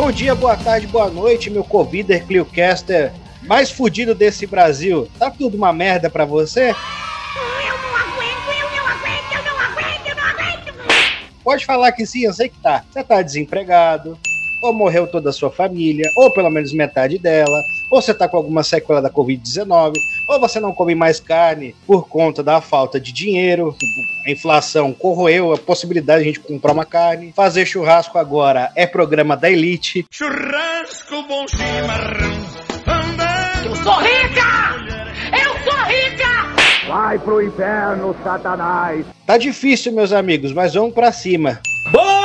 Bom dia, boa tarde, boa noite, meu Covider Cliocaster mais fudido desse Brasil. Tá tudo uma merda pra você? Eu não aguento, eu não aguento, eu não aguento, eu não aguento. Pode falar que sim, eu sei que tá. Você tá desempregado, ou morreu toda a sua família, ou pelo menos metade dela, ou você tá com alguma sequela da Covid-19, ou você não come mais carne por conta da falta de dinheiro, a inflação corroeu a possibilidade de a gente comprar uma carne, fazer churrasco agora é programa da elite. Churrasco bom chimarrão. Eu sou rica! Eu sou rica! Vai pro inferno, Satanás! Tá difícil, meus amigos, mas vamos pra cima. Bora!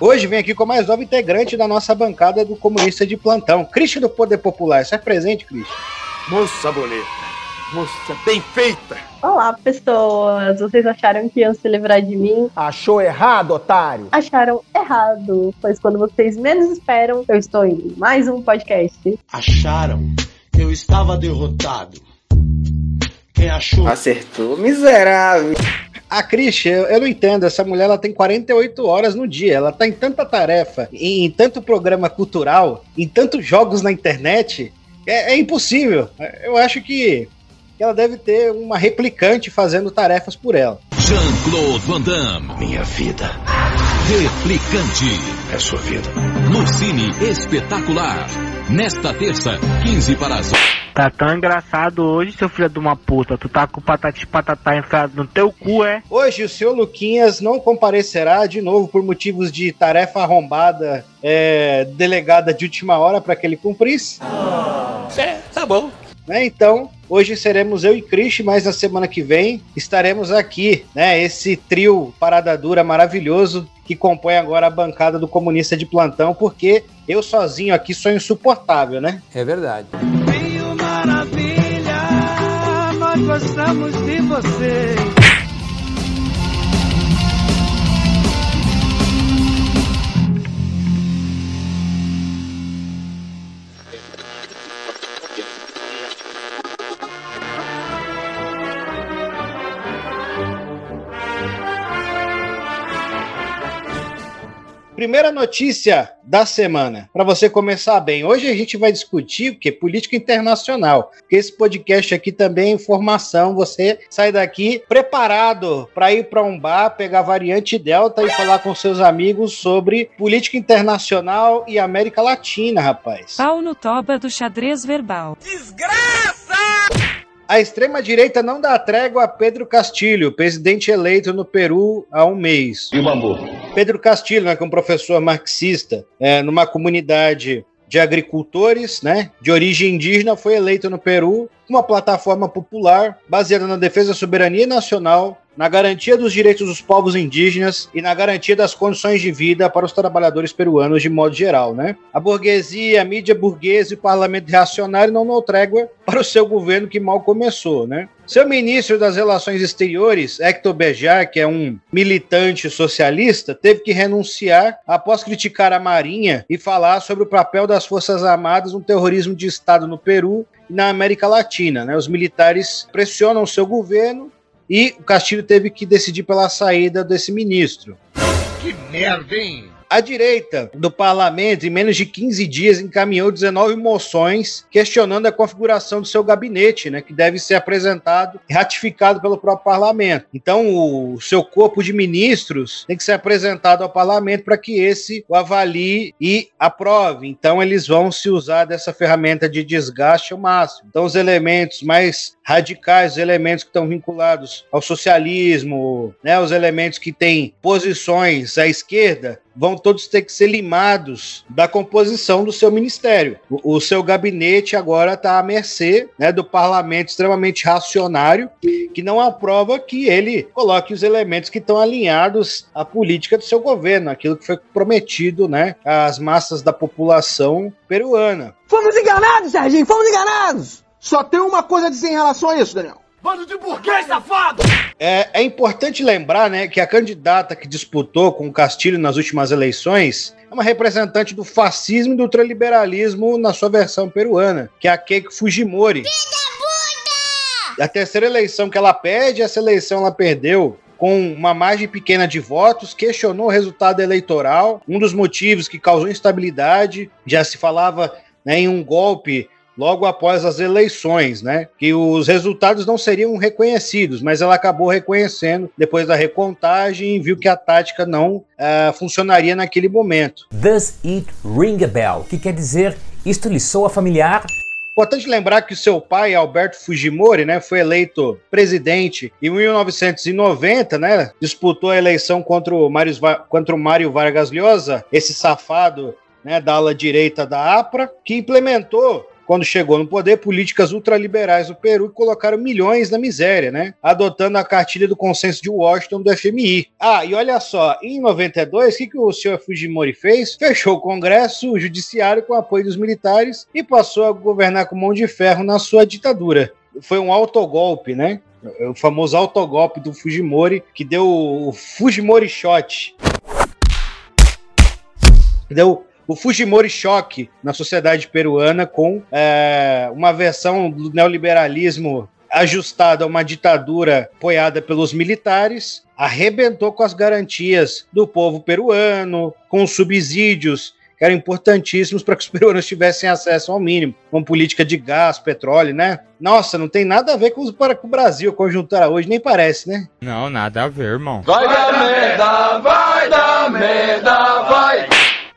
Hoje vem aqui com mais novo integrante da nossa bancada do Comunista de Plantão, Christian do Poder Popular. Você é presente, Christian? Moça bonita, moça bem feita. Olá, pessoas! Vocês acharam que iam se livrar de mim? Achou errado, otário? Acharam errado, pois quando vocês menos esperam, eu estou em mais um podcast. Acharam que eu estava derrotado. Quem achou? Acertou, miserável. A Christian, eu, eu não entendo, essa mulher ela tem 48 horas no dia, ela tá em tanta tarefa, em, em tanto programa cultural, em tantos jogos na internet, é, é impossível. Eu acho que ela deve ter uma replicante fazendo tarefas por ela. Jean-Claude Van Damme. Minha vida Replicante. é sua vida. No Cine Espetacular. Nesta terça, 15 para as Tá tão engraçado hoje, seu filho de uma puta. Tu tá com o patati patatá enfiado no teu cu, é? Hoje o senhor Luquinhas não comparecerá de novo por motivos de tarefa arrombada é, delegada de última hora para que ele cumprisse. É, tá bom. né? Então, hoje seremos eu e Christian, mas na semana que vem estaremos aqui, né? Esse trio parada dura maravilhoso que compõe agora a bancada do comunista de plantão, porque eu sozinho aqui sou insuportável, né? É verdade. Gostamos de você. Primeira notícia da semana, para você começar bem. Hoje a gente vai discutir o que política internacional, porque esse podcast aqui também é informação. Você sai daqui preparado para ir para um bar, pegar variante Delta e falar com seus amigos sobre política internacional e América Latina, rapaz. Pau no toba do xadrez verbal. A extrema-direita não dá trégua a Pedro Castilho, presidente eleito no Peru há um mês. E o bambu? Pedro Castilho, né, que é um professor marxista, é, numa comunidade de agricultores, né, de origem indígena, foi eleito no Peru uma plataforma popular baseada na defesa da soberania nacional, na garantia dos direitos dos povos indígenas e na garantia das condições de vida para os trabalhadores peruanos de modo geral, né? A burguesia, a mídia burguesa e o parlamento reacionário não dão trégua para o seu governo que mal começou, né? Seu ministro das Relações Exteriores, Hector Bejar, que é um militante socialista, teve que renunciar após criticar a Marinha e falar sobre o papel das Forças Armadas no terrorismo de Estado no Peru e na América Latina. Né? Os militares pressionam seu governo e o Castilho teve que decidir pela saída desse ministro. Que merda, hein? A direita do parlamento, em menos de 15 dias, encaminhou 19 moções questionando a configuração do seu gabinete, né, que deve ser apresentado e ratificado pelo próprio parlamento. Então, o seu corpo de ministros tem que ser apresentado ao parlamento para que esse o avalie e aprove. Então, eles vão se usar dessa ferramenta de desgaste ao máximo. Então, os elementos mais radicais, os elementos que estão vinculados ao socialismo, né, os elementos que têm posições à esquerda, vão todos ter que ser limados da composição do seu ministério. O, o seu gabinete agora está à mercê né, do parlamento extremamente racionário, que não aprova que ele coloque os elementos que estão alinhados à política do seu governo, aquilo que foi prometido né, às massas da população peruana. Fomos enganados, Serginho, fomos enganados! Só tem uma coisa a dizer em relação a isso, Daniel. Bando de burguês safado! É, é importante lembrar né, que a candidata que disputou com o Castilho nas últimas eleições é uma representante do fascismo e do ultraliberalismo na sua versão peruana, que é a Keiko Fujimori. A terceira eleição que ela perde, essa eleição ela perdeu com uma margem pequena de votos, questionou o resultado eleitoral, um dos motivos que causou instabilidade, já se falava né, em um golpe logo após as eleições, né? Que os resultados não seriam reconhecidos, mas ela acabou reconhecendo depois da recontagem e viu que a tática não uh, funcionaria naquele momento. Does it ring a bell? Que quer dizer isto lhe soa familiar? Importante lembrar que o seu pai, Alberto Fujimori, né, foi eleito presidente em 1990, né, disputou a eleição contra o Mário, contra o Mário Vargas Llosa, esse safado né, da ala direita da APRA, que implementou quando chegou no poder, políticas ultraliberais do Peru que colocaram milhões na miséria, né? Adotando a cartilha do consenso de Washington do FMI. Ah, e olha só, em 92, o que, que o senhor Fujimori fez? Fechou o Congresso, o Judiciário com apoio dos militares e passou a governar com mão de ferro na sua ditadura. Foi um autogolpe, né? O famoso autogolpe do Fujimori, que deu o Fujimori Shot. Deu o Fujimori choque na sociedade peruana com é, uma versão do neoliberalismo ajustada a uma ditadura apoiada pelos militares, arrebentou com as garantias do povo peruano, com os subsídios que eram importantíssimos para que os peruanos tivessem acesso ao mínimo, com política de gás, petróleo, né? Nossa, não tem nada a ver com, para, com o Brasil, conjuntura hoje, nem parece, né? Não, nada a ver, irmão. Vai dar merda, vai dar merda!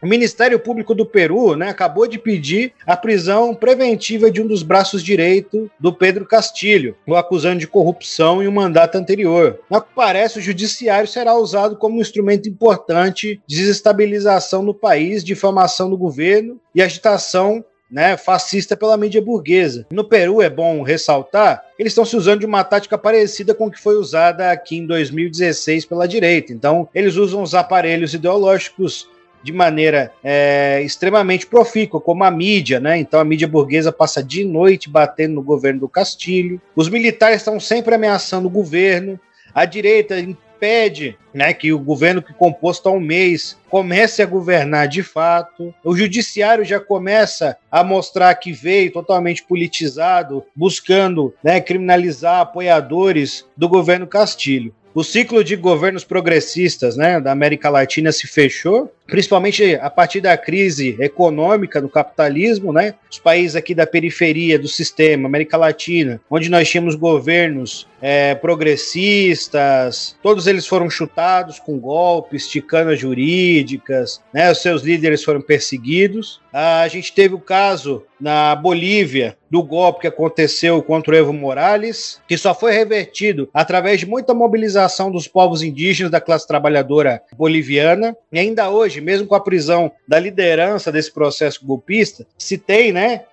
O Ministério Público do Peru né, acabou de pedir a prisão preventiva de um dos braços direito do Pedro Castilho, o acusando de corrupção em um mandato anterior. Ao que parece, o judiciário será usado como um instrumento importante de desestabilização no país, difamação do governo e agitação né, fascista pela mídia burguesa. No Peru, é bom ressaltar, eles estão se usando de uma tática parecida com que foi usada aqui em 2016 pela direita. Então, eles usam os aparelhos ideológicos de maneira é, extremamente profícua, como a mídia, né? Então a mídia burguesa passa de noite batendo no governo do Castilho. Os militares estão sempre ameaçando o governo. A direita impede né, que o governo que composto há um mês comece a governar de fato. O judiciário já começa a mostrar que veio totalmente politizado, buscando né, criminalizar apoiadores do governo Castilho. O ciclo de governos progressistas né, da América Latina se fechou, principalmente a partir da crise econômica do capitalismo, né? Os países aqui da periferia do sistema, América Latina, onde nós tínhamos governos é, progressistas, todos eles foram chutados com golpes, ticanas jurídicas, né? Os seus líderes foram perseguidos. A gente teve o caso na Bolívia do golpe que aconteceu contra o Evo Morales, que só foi revertido através de muita mobilização dos povos indígenas da classe trabalhadora boliviana. E ainda hoje, mesmo com a prisão da liderança desse processo golpista, se tem, né,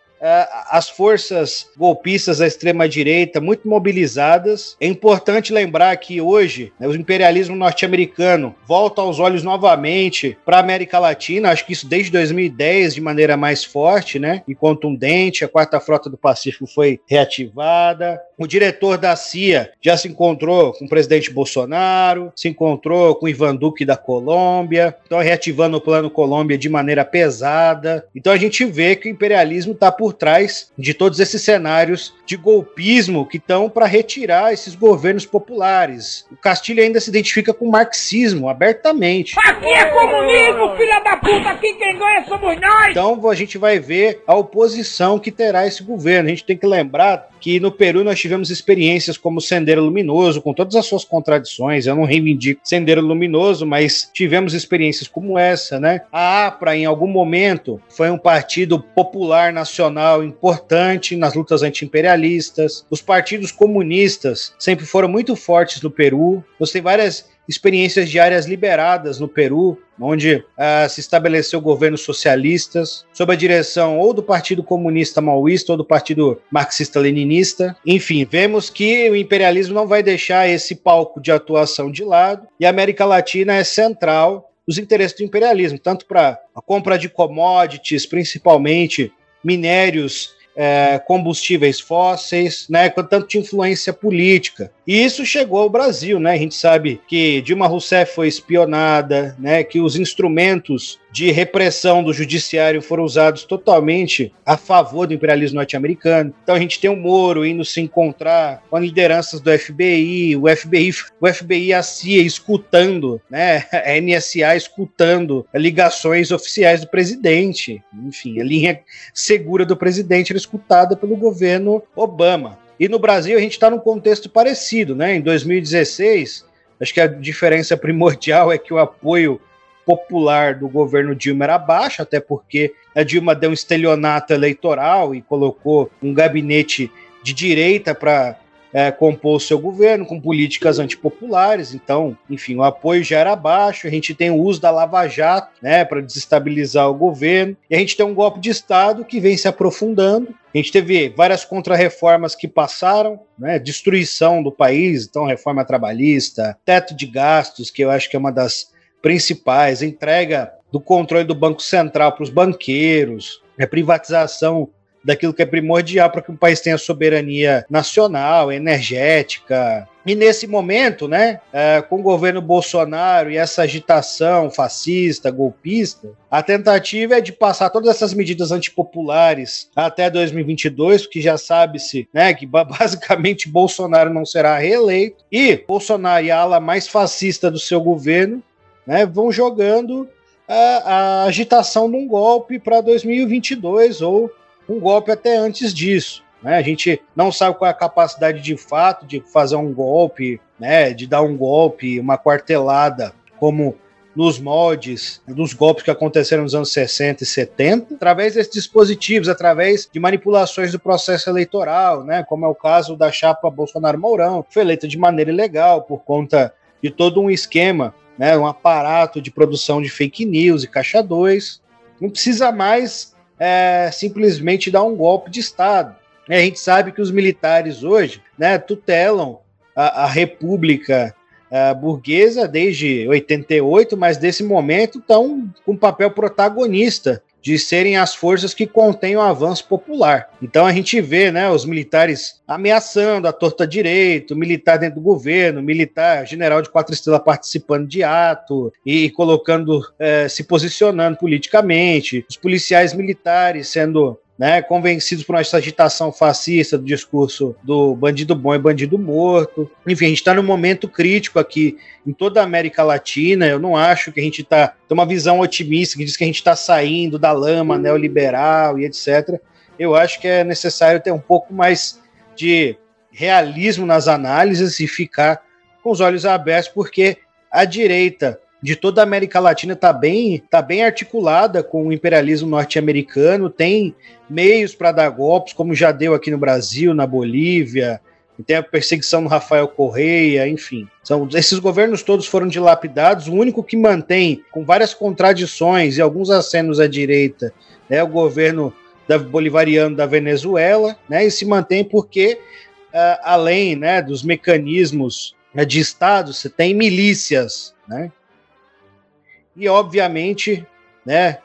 as forças golpistas da extrema-direita muito mobilizadas. É importante lembrar que hoje né, o imperialismo norte-americano volta aos olhos novamente para a América Latina, acho que isso desde 2010 de maneira mais forte né, e contundente. A quarta frota do Pacífico foi reativada. O diretor da CIA já se encontrou com o presidente Bolsonaro, se encontrou com Ivan Duque da Colômbia, estão reativando o Plano Colômbia de maneira pesada. Então a gente vê que o imperialismo está por trás de todos esses cenários de golpismo que estão para retirar esses governos populares. O Castilho ainda se identifica com o marxismo abertamente. Aqui é comunismo, filha da puta! Aqui quem ganha somos nós! Então a gente vai ver a oposição que terá esse governo. A gente tem que lembrar que no Peru nós tivemos experiências como Sendeiro Luminoso, com todas as suas contradições. Eu não reivindico Sendeiro Luminoso, mas tivemos experiências como essa, né? A APRA, em algum momento, foi um partido popular nacional importante nas lutas anti-imperialistas. Os partidos comunistas sempre foram muito fortes no Peru. Você tem várias experiências de áreas liberadas no Peru, onde uh, se estabeleceu governos socialistas, sob a direção ou do Partido Comunista Maoísta ou do Partido Marxista-Leninista. Enfim, vemos que o imperialismo não vai deixar esse palco de atuação de lado e a América Latina é central os interesses do imperialismo, tanto para a compra de commodities, principalmente minérios é, combustíveis fósseis, né, com de influência política. E isso chegou ao Brasil, né? A gente sabe que Dilma Rousseff foi espionada, né, que os instrumentos de repressão do judiciário foram usados totalmente a favor do imperialismo norte-americano. Então a gente tem o Moro indo se encontrar com lideranças do FBI, o FBI, o FBI a CIA escutando, né, a NSA escutando ligações oficiais do presidente. Enfim, a linha segura do presidente era escutada pelo governo Obama. E no Brasil a gente está num contexto parecido, né? Em 2016, acho que a diferença primordial é que o apoio popular do governo Dilma era baixo, até porque a Dilma deu um estelionato eleitoral e colocou um gabinete de direita para é, compor o seu governo com políticas antipopulares. Então, enfim, o apoio já era baixo. A gente tem o uso da Lava Jato né, para desestabilizar o governo. E a gente tem um golpe de Estado que vem se aprofundando. A gente teve várias contrarreformas que passaram, né, destruição do país, então reforma trabalhista, teto de gastos, que eu acho que é uma das principais, entrega do controle do Banco Central para os banqueiros, a privatização daquilo que é primordial para que o país tenha soberania nacional, energética. E nesse momento, né, é, com o governo Bolsonaro e essa agitação fascista, golpista, a tentativa é de passar todas essas medidas antipopulares até 2022, porque já sabe-se né, que basicamente Bolsonaro não será reeleito, e Bolsonaro e a ala mais fascista do seu governo né, vão jogando a, a agitação de um golpe para 2022 ou um golpe até antes disso. Né? A gente não sabe qual é a capacidade de fato de fazer um golpe, né, de dar um golpe, uma quartelada, como nos moldes dos golpes que aconteceram nos anos 60 e 70, através desses dispositivos, através de manipulações do processo eleitoral, né, como é o caso da chapa Bolsonaro-Mourão, que foi eleita de maneira ilegal por conta de todo um esquema, né, um aparato de produção de fake news e caixa 2. Não precisa mais é, simplesmente dar um golpe de Estado. A gente sabe que os militares hoje né, tutelam a, a República a burguesa desde 88, mas desse momento estão com papel protagonista de serem as forças que contêm o avanço popular. Então a gente vê, né, os militares ameaçando a torta direito, militar dentro do governo, militar, general de quatro estrelas participando de ato e colocando, é, se posicionando politicamente, os policiais militares sendo né, convencidos por essa agitação fascista do discurso do bandido bom e bandido morto. Enfim, a gente está num momento crítico aqui em toda a América Latina. Eu não acho que a gente está. Tem uma visão otimista que diz que a gente está saindo da lama neoliberal e etc. Eu acho que é necessário ter um pouco mais de realismo nas análises e ficar com os olhos abertos, porque a direita de toda a América Latina está bem, tá bem articulada com o imperialismo norte-americano, tem meios para dar golpes, como já deu aqui no Brasil, na Bolívia, tem a perseguição do Rafael Correia, enfim. São, esses governos todos foram dilapidados. O único que mantém, com várias contradições e alguns acenos à direita, é o governo da, bolivariano da Venezuela, né, e se mantém porque, uh, além né, dos mecanismos né, de Estado, você tem milícias, né, e, obviamente, né,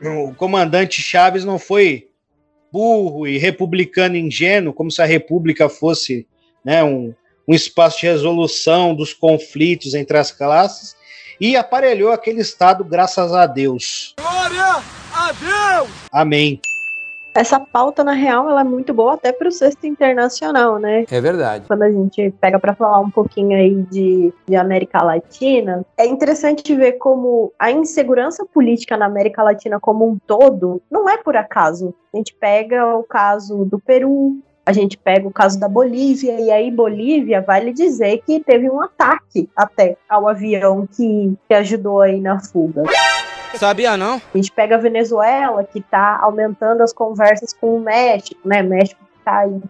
o comandante Chaves não foi burro e republicano ingênuo, como se a República fosse né, um, um espaço de resolução dos conflitos entre as classes, e aparelhou aquele Estado, graças a Deus. Glória a Deus! Amém essa pauta, na real, ela é muito boa até para o sexto internacional, né? É verdade. Quando a gente pega para falar um pouquinho aí de, de América Latina, é interessante ver como a insegurança política na América Latina como um todo não é por acaso. A gente pega o caso do Peru, a gente pega o caso da Bolívia, e aí Bolívia vale dizer que teve um ataque até ao avião que, que ajudou aí na fuga. Sabia não? A gente pega a Venezuela, que está aumentando as conversas com o México, né? México que tá aí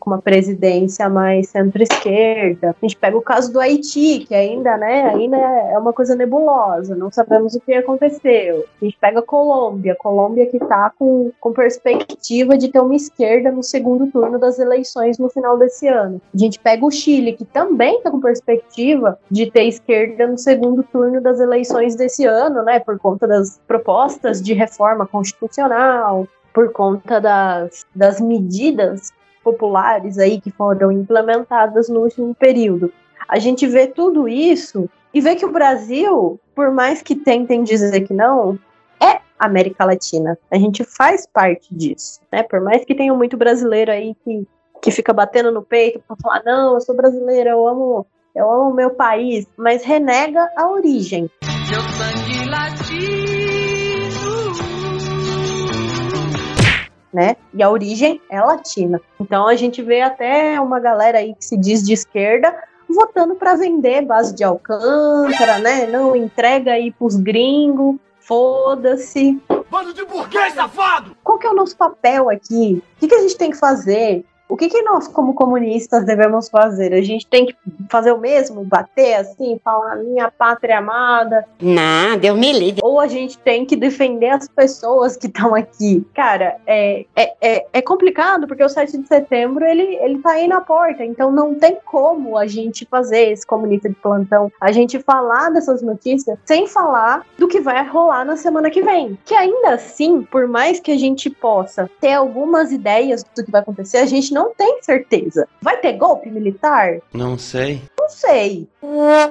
com uma presidência mais centro-esquerda. A gente pega o caso do Haiti, que ainda, né, ainda é uma coisa nebulosa, não sabemos o que aconteceu. A gente pega a Colômbia, Colômbia que está com, com perspectiva de ter uma esquerda no segundo turno das eleições no final desse ano. A gente pega o Chile, que também está com perspectiva de ter esquerda no segundo turno das eleições desse ano, né, por conta das propostas de reforma constitucional. por conta das, das medidas populares aí que foram implementadas no último período. A gente vê tudo isso e vê que o Brasil, por mais que tentem dizer que não, é América Latina. A gente faz parte disso, né? Por mais que tenha muito brasileiro aí que, que fica batendo no peito para falar, não, eu sou brasileiro, eu amo, eu amo o meu país, mas renega a origem. Meu sangue latino. Né? E a origem é latina. Então a gente vê até uma galera aí que se diz de esquerda votando para vender base de Alcântara, né? Não entrega aí pros gringos, foda-se. Bando de burguês safado! Qual que é o nosso papel aqui? O que, que a gente tem que fazer? O que, que nós, como comunistas, devemos fazer? A gente tem que fazer o mesmo? Bater assim, falar minha pátria amada? Não, Deus me livre. Ou a gente tem que defender as pessoas que estão aqui? Cara, é, é, é, é complicado porque o 7 de setembro ele, ele tá aí na porta, então não tem como a gente fazer esse comunista de plantão, a gente falar dessas notícias sem falar do que vai rolar na semana que vem. Que ainda assim, por mais que a gente possa ter algumas ideias do que vai acontecer, a gente não tem certeza. Vai ter golpe militar? Não sei. Não sei.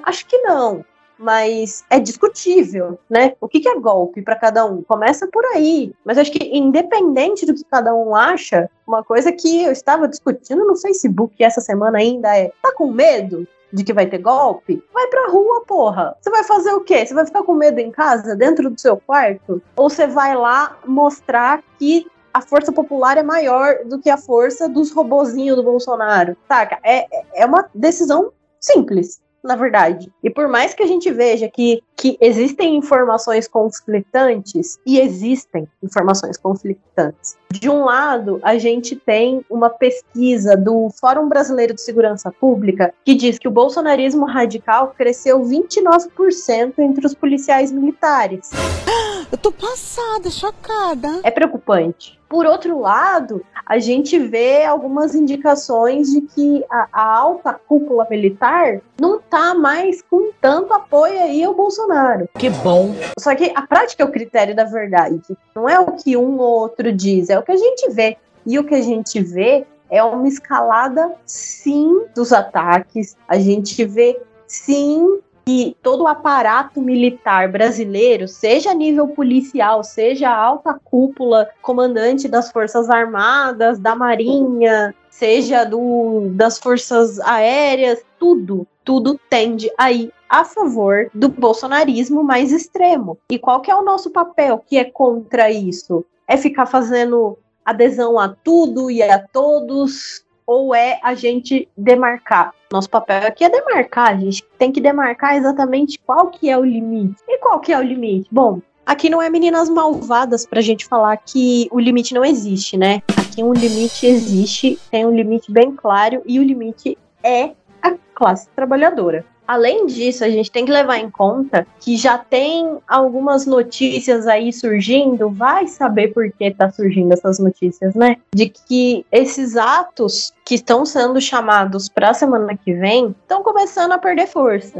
Acho que não. Mas é discutível, né? O que, que é golpe para cada um? Começa por aí. Mas acho que, independente do que cada um acha, uma coisa que eu estava discutindo no Facebook essa semana ainda é: tá com medo? De que vai ter golpe? Vai pra rua, porra. Você vai fazer o quê? Você vai ficar com medo em casa, dentro do seu quarto? Ou você vai lá mostrar que a força popular é maior do que a força dos robozinhos do Bolsonaro. Saca? É, é uma decisão simples, na verdade. E por mais que a gente veja que, que existem informações conflitantes, e existem informações conflitantes. De um lado, a gente tem uma pesquisa do Fórum Brasileiro de Segurança Pública que diz que o bolsonarismo radical cresceu 29% entre os policiais militares. Eu tô passada, chocada. É preocupante. Por outro lado, a gente vê algumas indicações de que a, a, alta cúpula militar não tá mais com tanto apoio aí ao Bolsonaro. Que bom. Só que a prática é o critério da verdade. Não é o que um ou outro diz, é o que a gente vê. E o que a gente vê é uma escalada, sim, dos ataques. A gente vê, sim, que todo o aparato militar brasileiro, seja a nível policial, seja a alta cúpula, comandante das Forças Armadas, da Marinha, seja do, das Forças Aéreas, tudo, tudo tende a ir a favor do bolsonarismo mais extremo. E qual que é o nosso papel que é contra isso? É ficar fazendo adesão a tudo e a todos, ou é a gente demarcar? Nosso papel aqui é demarcar, a gente tem que demarcar exatamente qual que é o limite. E qual que é o limite? Bom, aqui não é meninas malvadas pra gente falar que o limite não existe, né? Aqui um limite existe, tem um limite bem claro e o limite é a classe trabalhadora. Além disso, a gente tem que levar em conta que já tem algumas notícias aí surgindo, vai saber por que tá surgindo essas notícias, né? De que esses atos que estão sendo chamados para a semana que vem estão começando a perder força.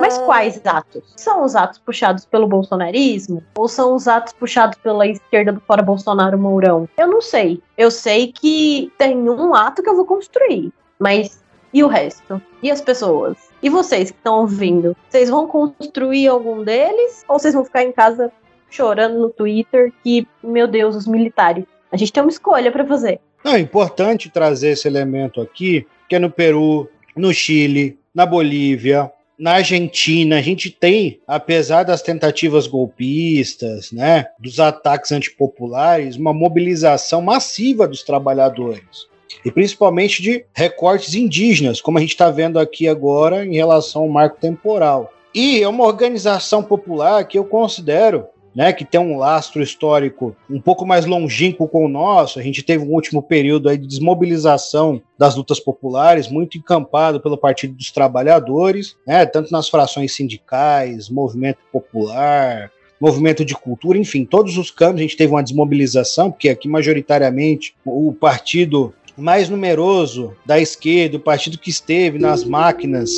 Mas quais atos? São os atos puxados pelo bolsonarismo? Ou são os atos puxados pela esquerda do fora Bolsonaro Mourão? Eu não sei. Eu sei que tem um ato que eu vou construir. Mas e o resto? E as pessoas? E vocês que estão ouvindo? Vocês vão construir algum deles? Ou vocês vão ficar em casa chorando no Twitter que, meu Deus, os militares? A gente tem uma escolha para fazer. Não, é importante trazer esse elemento aqui, que é no Peru, no Chile, na Bolívia, na Argentina, a gente tem, apesar das tentativas golpistas, né, dos ataques antipopulares, uma mobilização massiva dos trabalhadores e principalmente de recortes indígenas, como a gente está vendo aqui agora em relação ao marco temporal. E é uma organização popular que eu considero né, que tem um lastro histórico um pouco mais longínquo com o nosso. A gente teve um último período de desmobilização das lutas populares, muito encampado pelo Partido dos Trabalhadores, né, tanto nas frações sindicais, movimento popular, movimento de cultura, enfim, todos os campos a gente teve uma desmobilização, porque aqui majoritariamente o partido mais numeroso da esquerda, o partido que esteve nas máquinas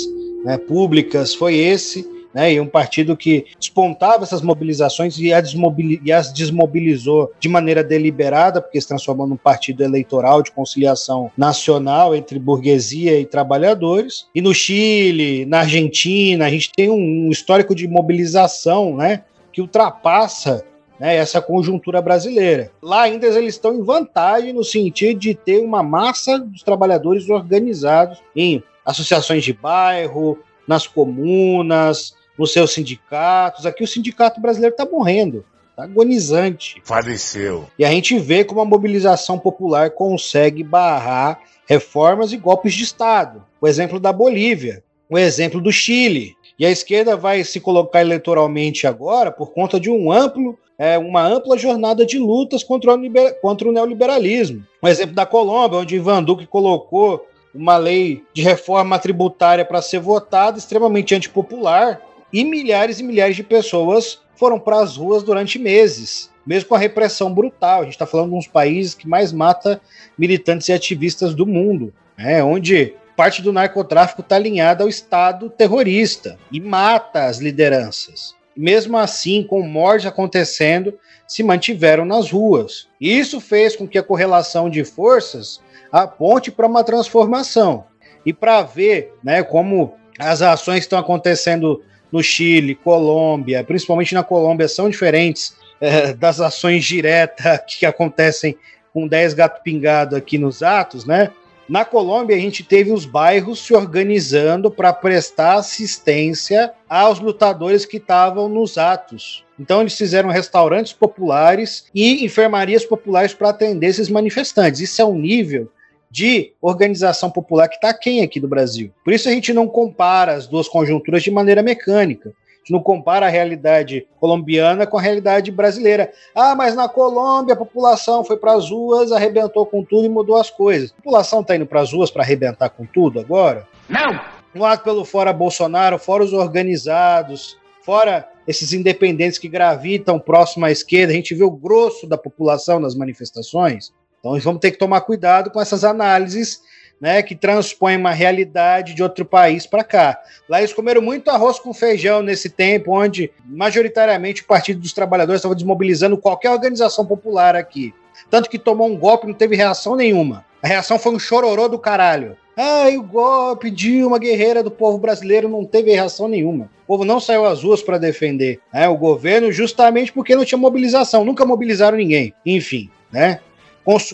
né, públicas foi esse, né, e um partido que despontava essas mobilizações e, as desmobilizou de maneira deliberada, porque se transformou num partido eleitoral de conciliação nacional entre burguesia e trabalhadores. E no Chile, na Argentina, a gente tem um, um histórico de mobilização, né, que ultrapassa né, essa conjuntura brasileira. Lá ainda eles estão em vantagem no sentido de ter uma massa dos trabalhadores organizados em associações de bairro, nas comunas, nos seus sindicatos. Aqui o sindicato brasileiro está morrendo, está agonizante. Faleceu. E a gente vê como a mobilização popular consegue barrar reformas e golpes de Estado. O exemplo da Bolívia, o exemplo do Chile. E a esquerda vai se colocar eleitoralmente agora por conta de um amplo é, uma ampla jornada de lutas contra o, contra o neoliberalismo. Um exemplo da Colômbia, onde Ivan Duque colocou uma lei de reforma tributária para ser votada, extremamente antipopular, e milhares e milhares de pessoas foram para as ruas durante meses, mesmo com a repressão brutal. A gente está falando de uns países que mais mata militantes e ativistas do mundo, né, onde parte do narcotráfico está alinhada ao Estado terrorista e mata as lideranças mesmo assim, com mortes acontecendo, se mantiveram nas ruas. Isso fez com que a correlação de forças aponte para uma transformação. E para ver né, como as ações estão acontecendo no Chile, Colômbia, principalmente na Colômbia, são diferentes é, das ações diretas que acontecem com 10 gato pingado aqui nos atos, né? Na Colômbia, a gente teve os bairros se organizando para prestar assistência aos lutadores que estavam nos atos. Então, eles fizeram restaurantes populares e enfermarias populares para atender esses manifestantes. Isso é um nível de organização popular que está quem aqui do Brasil. Por isso a gente não compara as duas conjunturas de maneira mecânica não compara a realidade colombiana com a realidade brasileira. Ah, mas na Colômbia a população foi para as ruas, arrebentou com tudo e mudou as coisas. A população está indo para as ruas para arrebentar com tudo agora? Não! Um lado pelo fora Bolsonaro, fora os organizados, fora esses independentes que gravitam próximo à esquerda, a gente vê o grosso da população nas manifestações. Então vamos ter que tomar cuidado com essas análises né, que transpõe uma realidade de outro país para cá. Lá eles comeram muito arroz com feijão nesse tempo, onde majoritariamente o Partido dos Trabalhadores estava desmobilizando qualquer organização popular aqui. Tanto que tomou um golpe não teve reação nenhuma. A reação foi um chororô do caralho. Ai, o golpe de uma guerreira do povo brasileiro não teve reação nenhuma. O povo não saiu às ruas para defender né, o governo justamente porque não tinha mobilização. Nunca mobilizaram ninguém. Enfim, né?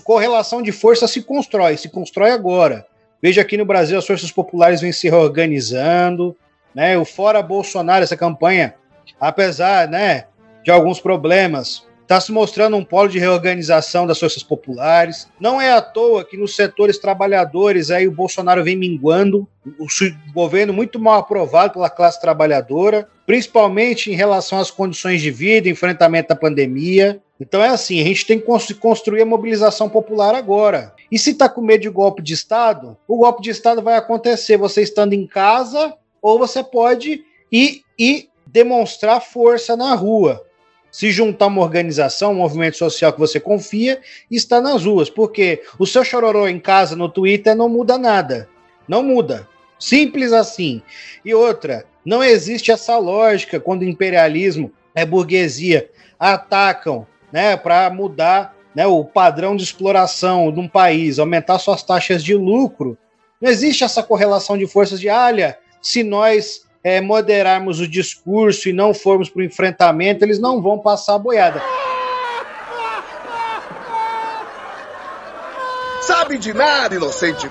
Correlação de força se constrói, se constrói agora. Veja aqui no Brasil as forças populares vêm se reorganizando, né? O fora Bolsonaro essa campanha, apesar, né, de alguns problemas, está se mostrando um polo de reorganização das forças populares. Não é à toa que nos setores trabalhadores aí o Bolsonaro vem minguando, o governo muito mal aprovado pela classe trabalhadora, principalmente em relação às condições de vida, enfrentamento da pandemia. Então é assim, a gente tem que construir a mobilização popular agora. E se está com medo de golpe de Estado, o golpe de Estado vai acontecer você estando em casa ou você pode ir e demonstrar força na rua. Se juntar uma organização, um movimento social que você confia e está nas ruas. Porque o seu chororô em casa, no Twitter, não muda nada. Não muda. Simples assim. E outra, não existe essa lógica quando imperialismo é burguesia atacam né, para mudar né, o padrão de exploração de um país, aumentar suas taxas de lucro. Não existe essa correlação de forças de, olha, se nós é, moderarmos o discurso e não formos para o enfrentamento, eles não vão passar a boiada. Sabe de nada, inocente.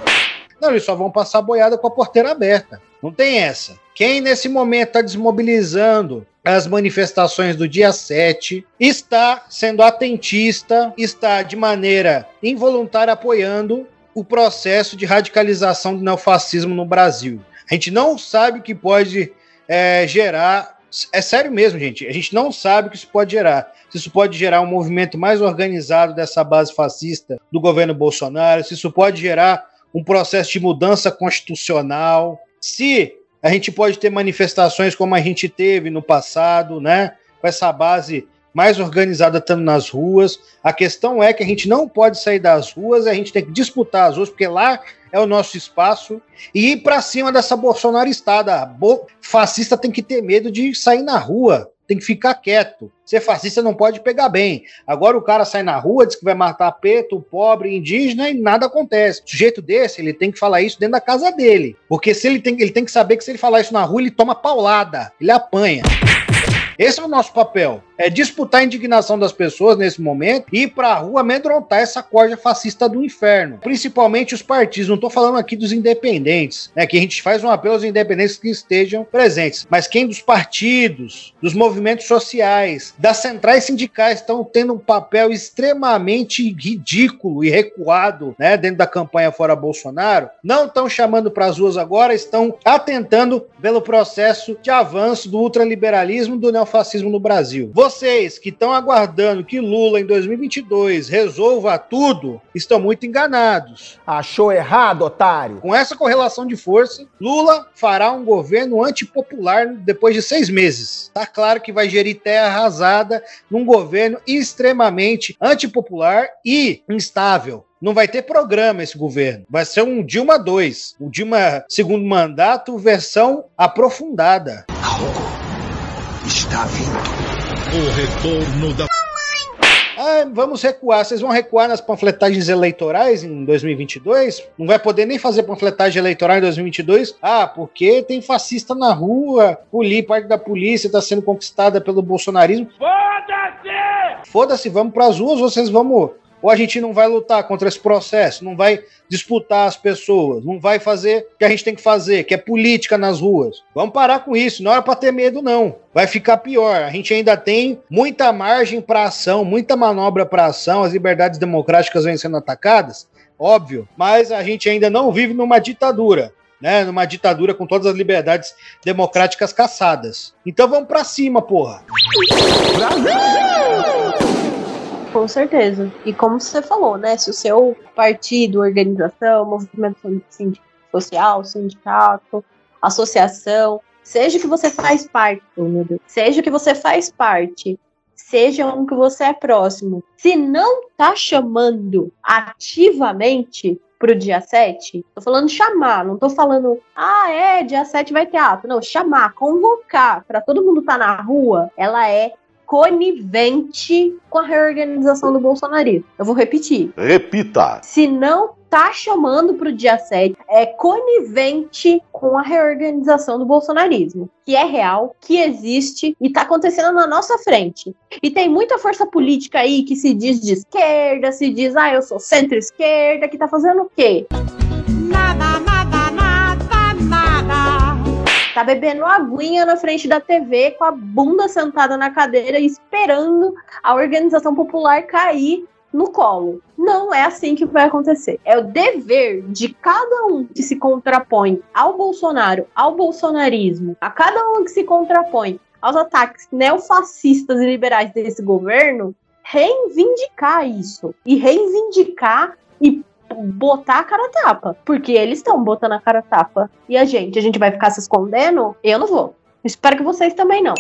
Não, eles só vão passar a boiada com a porteira aberta. Não tem essa. Quem nesse momento está desmobilizando as manifestações do dia 7, está sendo atentista, está de maneira involuntária apoiando o processo de radicalização do neofascismo no Brasil. A gente não sabe o que pode é, gerar. É sério mesmo, gente. A gente não sabe o que isso pode gerar. Se isso pode gerar um movimento mais organizado dessa base fascista do governo Bolsonaro, se isso pode gerar um processo de mudança constitucional, se a gente pode ter manifestações como a gente teve no passado, né? Com essa base mais organizada estando nas ruas. A questão é que a gente não pode sair das ruas, a gente tem que disputar as ruas, porque lá é o nosso espaço e ir pra cima dessa bolsonaristada. Bo fascista tem que ter medo de sair na rua, tem que ficar quieto. Ser fascista não pode pegar bem. Agora o cara sai na rua, diz que vai matar preto, pobre, indígena e nada acontece. O sujeito desse, ele tem que falar isso dentro da casa dele. Porque se ele tem, ele tem que saber que se ele falar isso na rua, ele toma paulada, ele apanha. Esse é o nosso papel. É disputar a indignação das pessoas nesse momento e ir pra rua amedrontar essa corda fascista do inferno. Principalmente os partidos. Não tô falando aqui dos independentes, né? Que a gente faz um apelo aos independentes que estejam presentes. Mas quem dos partidos, dos movimentos sociais, das centrais sindicais estão tendo um papel extremamente ridículo e recuado, né? Dentro da campanha fora Bolsonaro, não estão chamando para as ruas agora, estão atentando pelo processo de avanço do ultraliberalismo do neofascismo no Brasil. Vocês que estão aguardando que Lula em 2022 resolva tudo, estão muito enganados. Achou errado, otário? Com essa correlação de força, Lula fará um governo antipopular depois de seis meses. Tá claro que vai gerir terra arrasada num governo extremamente antipopular e instável. Não vai ter programa esse governo. Vai ser um Dilma 2. O Dilma segundo mandato, versão aprofundada. Está vindo. O retorno da. Ah, vamos recuar. Vocês vão recuar nas panfletagens eleitorais em 2022? Não vai poder nem fazer panfletagem eleitoral em 2022? Ah, porque tem fascista na rua, poli, parte da polícia está sendo conquistada pelo bolsonarismo. Foda-se! Foda-se, vamos para as ruas, vocês vamos. Ou a gente não vai lutar contra esse processo, não vai disputar as pessoas, não vai fazer o que a gente tem que fazer, que é política nas ruas. Vamos parar com isso, não é para ter medo, não. Vai ficar pior. A gente ainda tem muita margem para ação, muita manobra para ação, as liberdades democráticas vêm sendo atacadas, óbvio, mas a gente ainda não vive numa ditadura. Né, numa ditadura com todas as liberdades democráticas caçadas. Então vamos para cima, porra. Com certeza. E como você falou, né? Se o seu partido, organização, movimento social, sindicato, associação, seja que você faz parte, seja que você faz parte, seja um que você é próximo, se não tá chamando ativamente pro dia 7, tô falando chamar, não tô falando, ah, é, dia 7 vai ter ato. Não, chamar, convocar para todo mundo tá na rua, ela é conivente com a reorganização do bolsonarismo. Eu vou repetir. Repita. Se não tá chamando pro dia 7, é conivente com a reorganização do bolsonarismo, que é real, que existe e tá acontecendo na nossa frente. E tem muita força política aí que se diz de esquerda, se diz, ah, eu sou centro-esquerda, que tá fazendo o quê? Tá bebendo aguinha na frente da TV com a bunda sentada na cadeira esperando a organização popular cair no colo. Não é assim que vai acontecer. É o dever de cada um que se contrapõe ao Bolsonaro, ao bolsonarismo, a cada um que se contrapõe aos ataques neofascistas e liberais desse governo, reivindicar isso. E reivindicar e botar a cara a tapa. Porque eles estão botando a cara a tapa. E a gente, a gente vai ficar se escondendo? Eu não vou. Espero que vocês também não.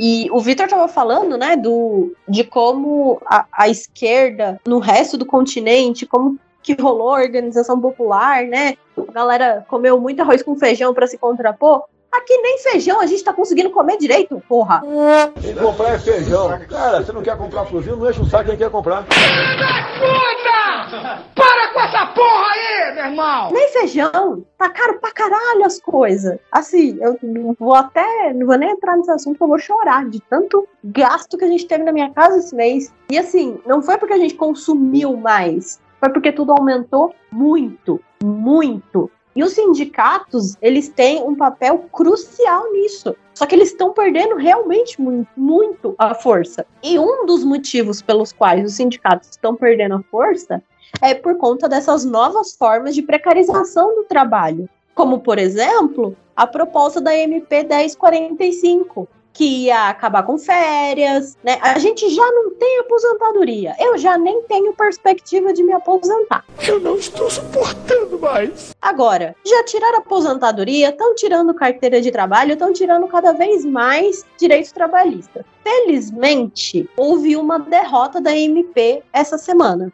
E o Vitor tava falando, né, do, de como a, a esquerda no resto do continente, como que rolou a organização popular, né? A galera comeu muito arroz com feijão para se contrapor. Aqui nem feijão a gente tá conseguindo comer direito, porra. Tem que comprar é feijão. Cara, você não quer comprar fuzil, não enche o saco quem quer comprar. Puta! Para essa porra aí, meu irmão! Nem feijão. Tá caro pra caralho as coisas. Assim, eu vou até. Não vou nem entrar nesse assunto, porque eu vou chorar de tanto gasto que a gente teve na minha casa esse mês. E assim, não foi porque a gente consumiu mais. Foi porque tudo aumentou muito, muito. E os sindicatos, eles têm um papel crucial nisso. Só que eles estão perdendo realmente muito, muito a força. E um dos motivos pelos quais os sindicatos estão perdendo a força é por conta dessas novas formas de precarização do trabalho. Como, por exemplo, a proposta da MP 1045, que ia acabar com férias, né? A gente já não tem aposentadoria. Eu já nem tenho perspectiva de me aposentar. Eu não estou suportando mais. Agora, já tiraram a aposentadoria, estão tirando carteira de trabalho, estão tirando cada vez mais direitos trabalhistas. Felizmente, houve uma derrota da MP essa semana.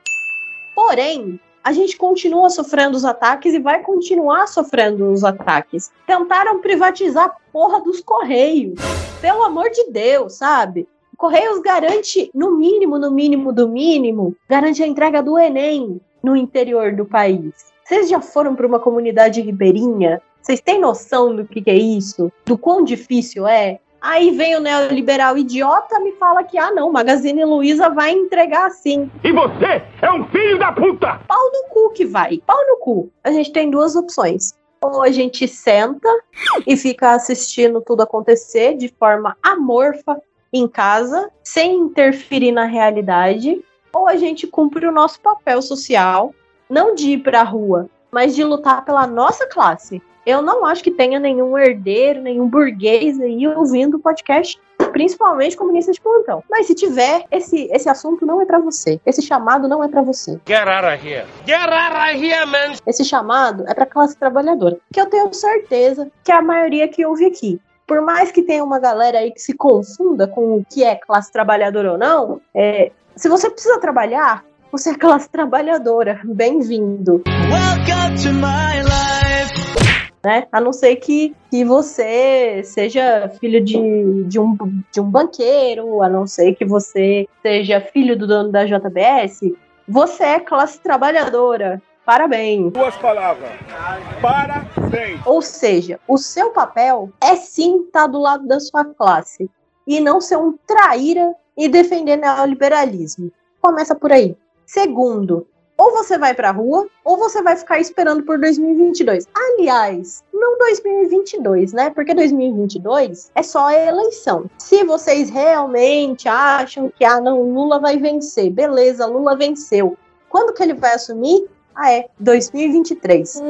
Porém, a gente continua sofrendo os ataques e vai continuar sofrendo os ataques. Tentaram privatizar a porra dos Correios. Pelo amor de Deus, sabe? Correios garante, no mínimo, no mínimo do mínimo, garante a entrega do Enem no interior do país. Vocês já foram para uma comunidade ribeirinha? Vocês têm noção do que, que é isso? Do quão difícil é? Aí vem o neoliberal idiota me fala que, ah, não, Magazine Luiza vai entregar sim. E você é um filho da puta! Pau no cu que vai, pau no cu. A gente tem duas opções. Ou a gente senta e fica assistindo tudo acontecer de forma amorfa em casa, sem interferir na realidade, ou a gente cumpre o nosso papel social, não de ir pra rua, mas de lutar pela nossa classe. Eu não acho que tenha nenhum herdeiro, nenhum burguês aí ouvindo o podcast, principalmente comunista de plantão. Mas se tiver, esse, esse assunto não é para você. Esse chamado não é para você. Get out of here. Get out of here, man. Esse chamado é para classe trabalhadora, que eu tenho certeza que é a maioria que ouve aqui. Por mais que tenha uma galera aí que se confunda com o que é classe trabalhadora ou não, é, se você precisa trabalhar, você é classe trabalhadora. Bem-vindo. Welcome to my life. Né? A não ser que, que você seja filho de, de, um, de um banqueiro, a não ser que você seja filho do dono da JBS, você é classe trabalhadora. Parabéns. Duas palavras. Parabéns. Ou seja, o seu papel é sim estar do lado da sua classe e não ser um traíra e defender neoliberalismo. Começa por aí. Segundo, ou você vai pra rua, ou você vai ficar esperando por 2022. Aliás, não 2022, né? Porque 2022 é só a eleição. Se vocês realmente acham que, ah, não, Lula vai vencer, beleza, Lula venceu. Quando que ele vai assumir? Ah, é, 2023.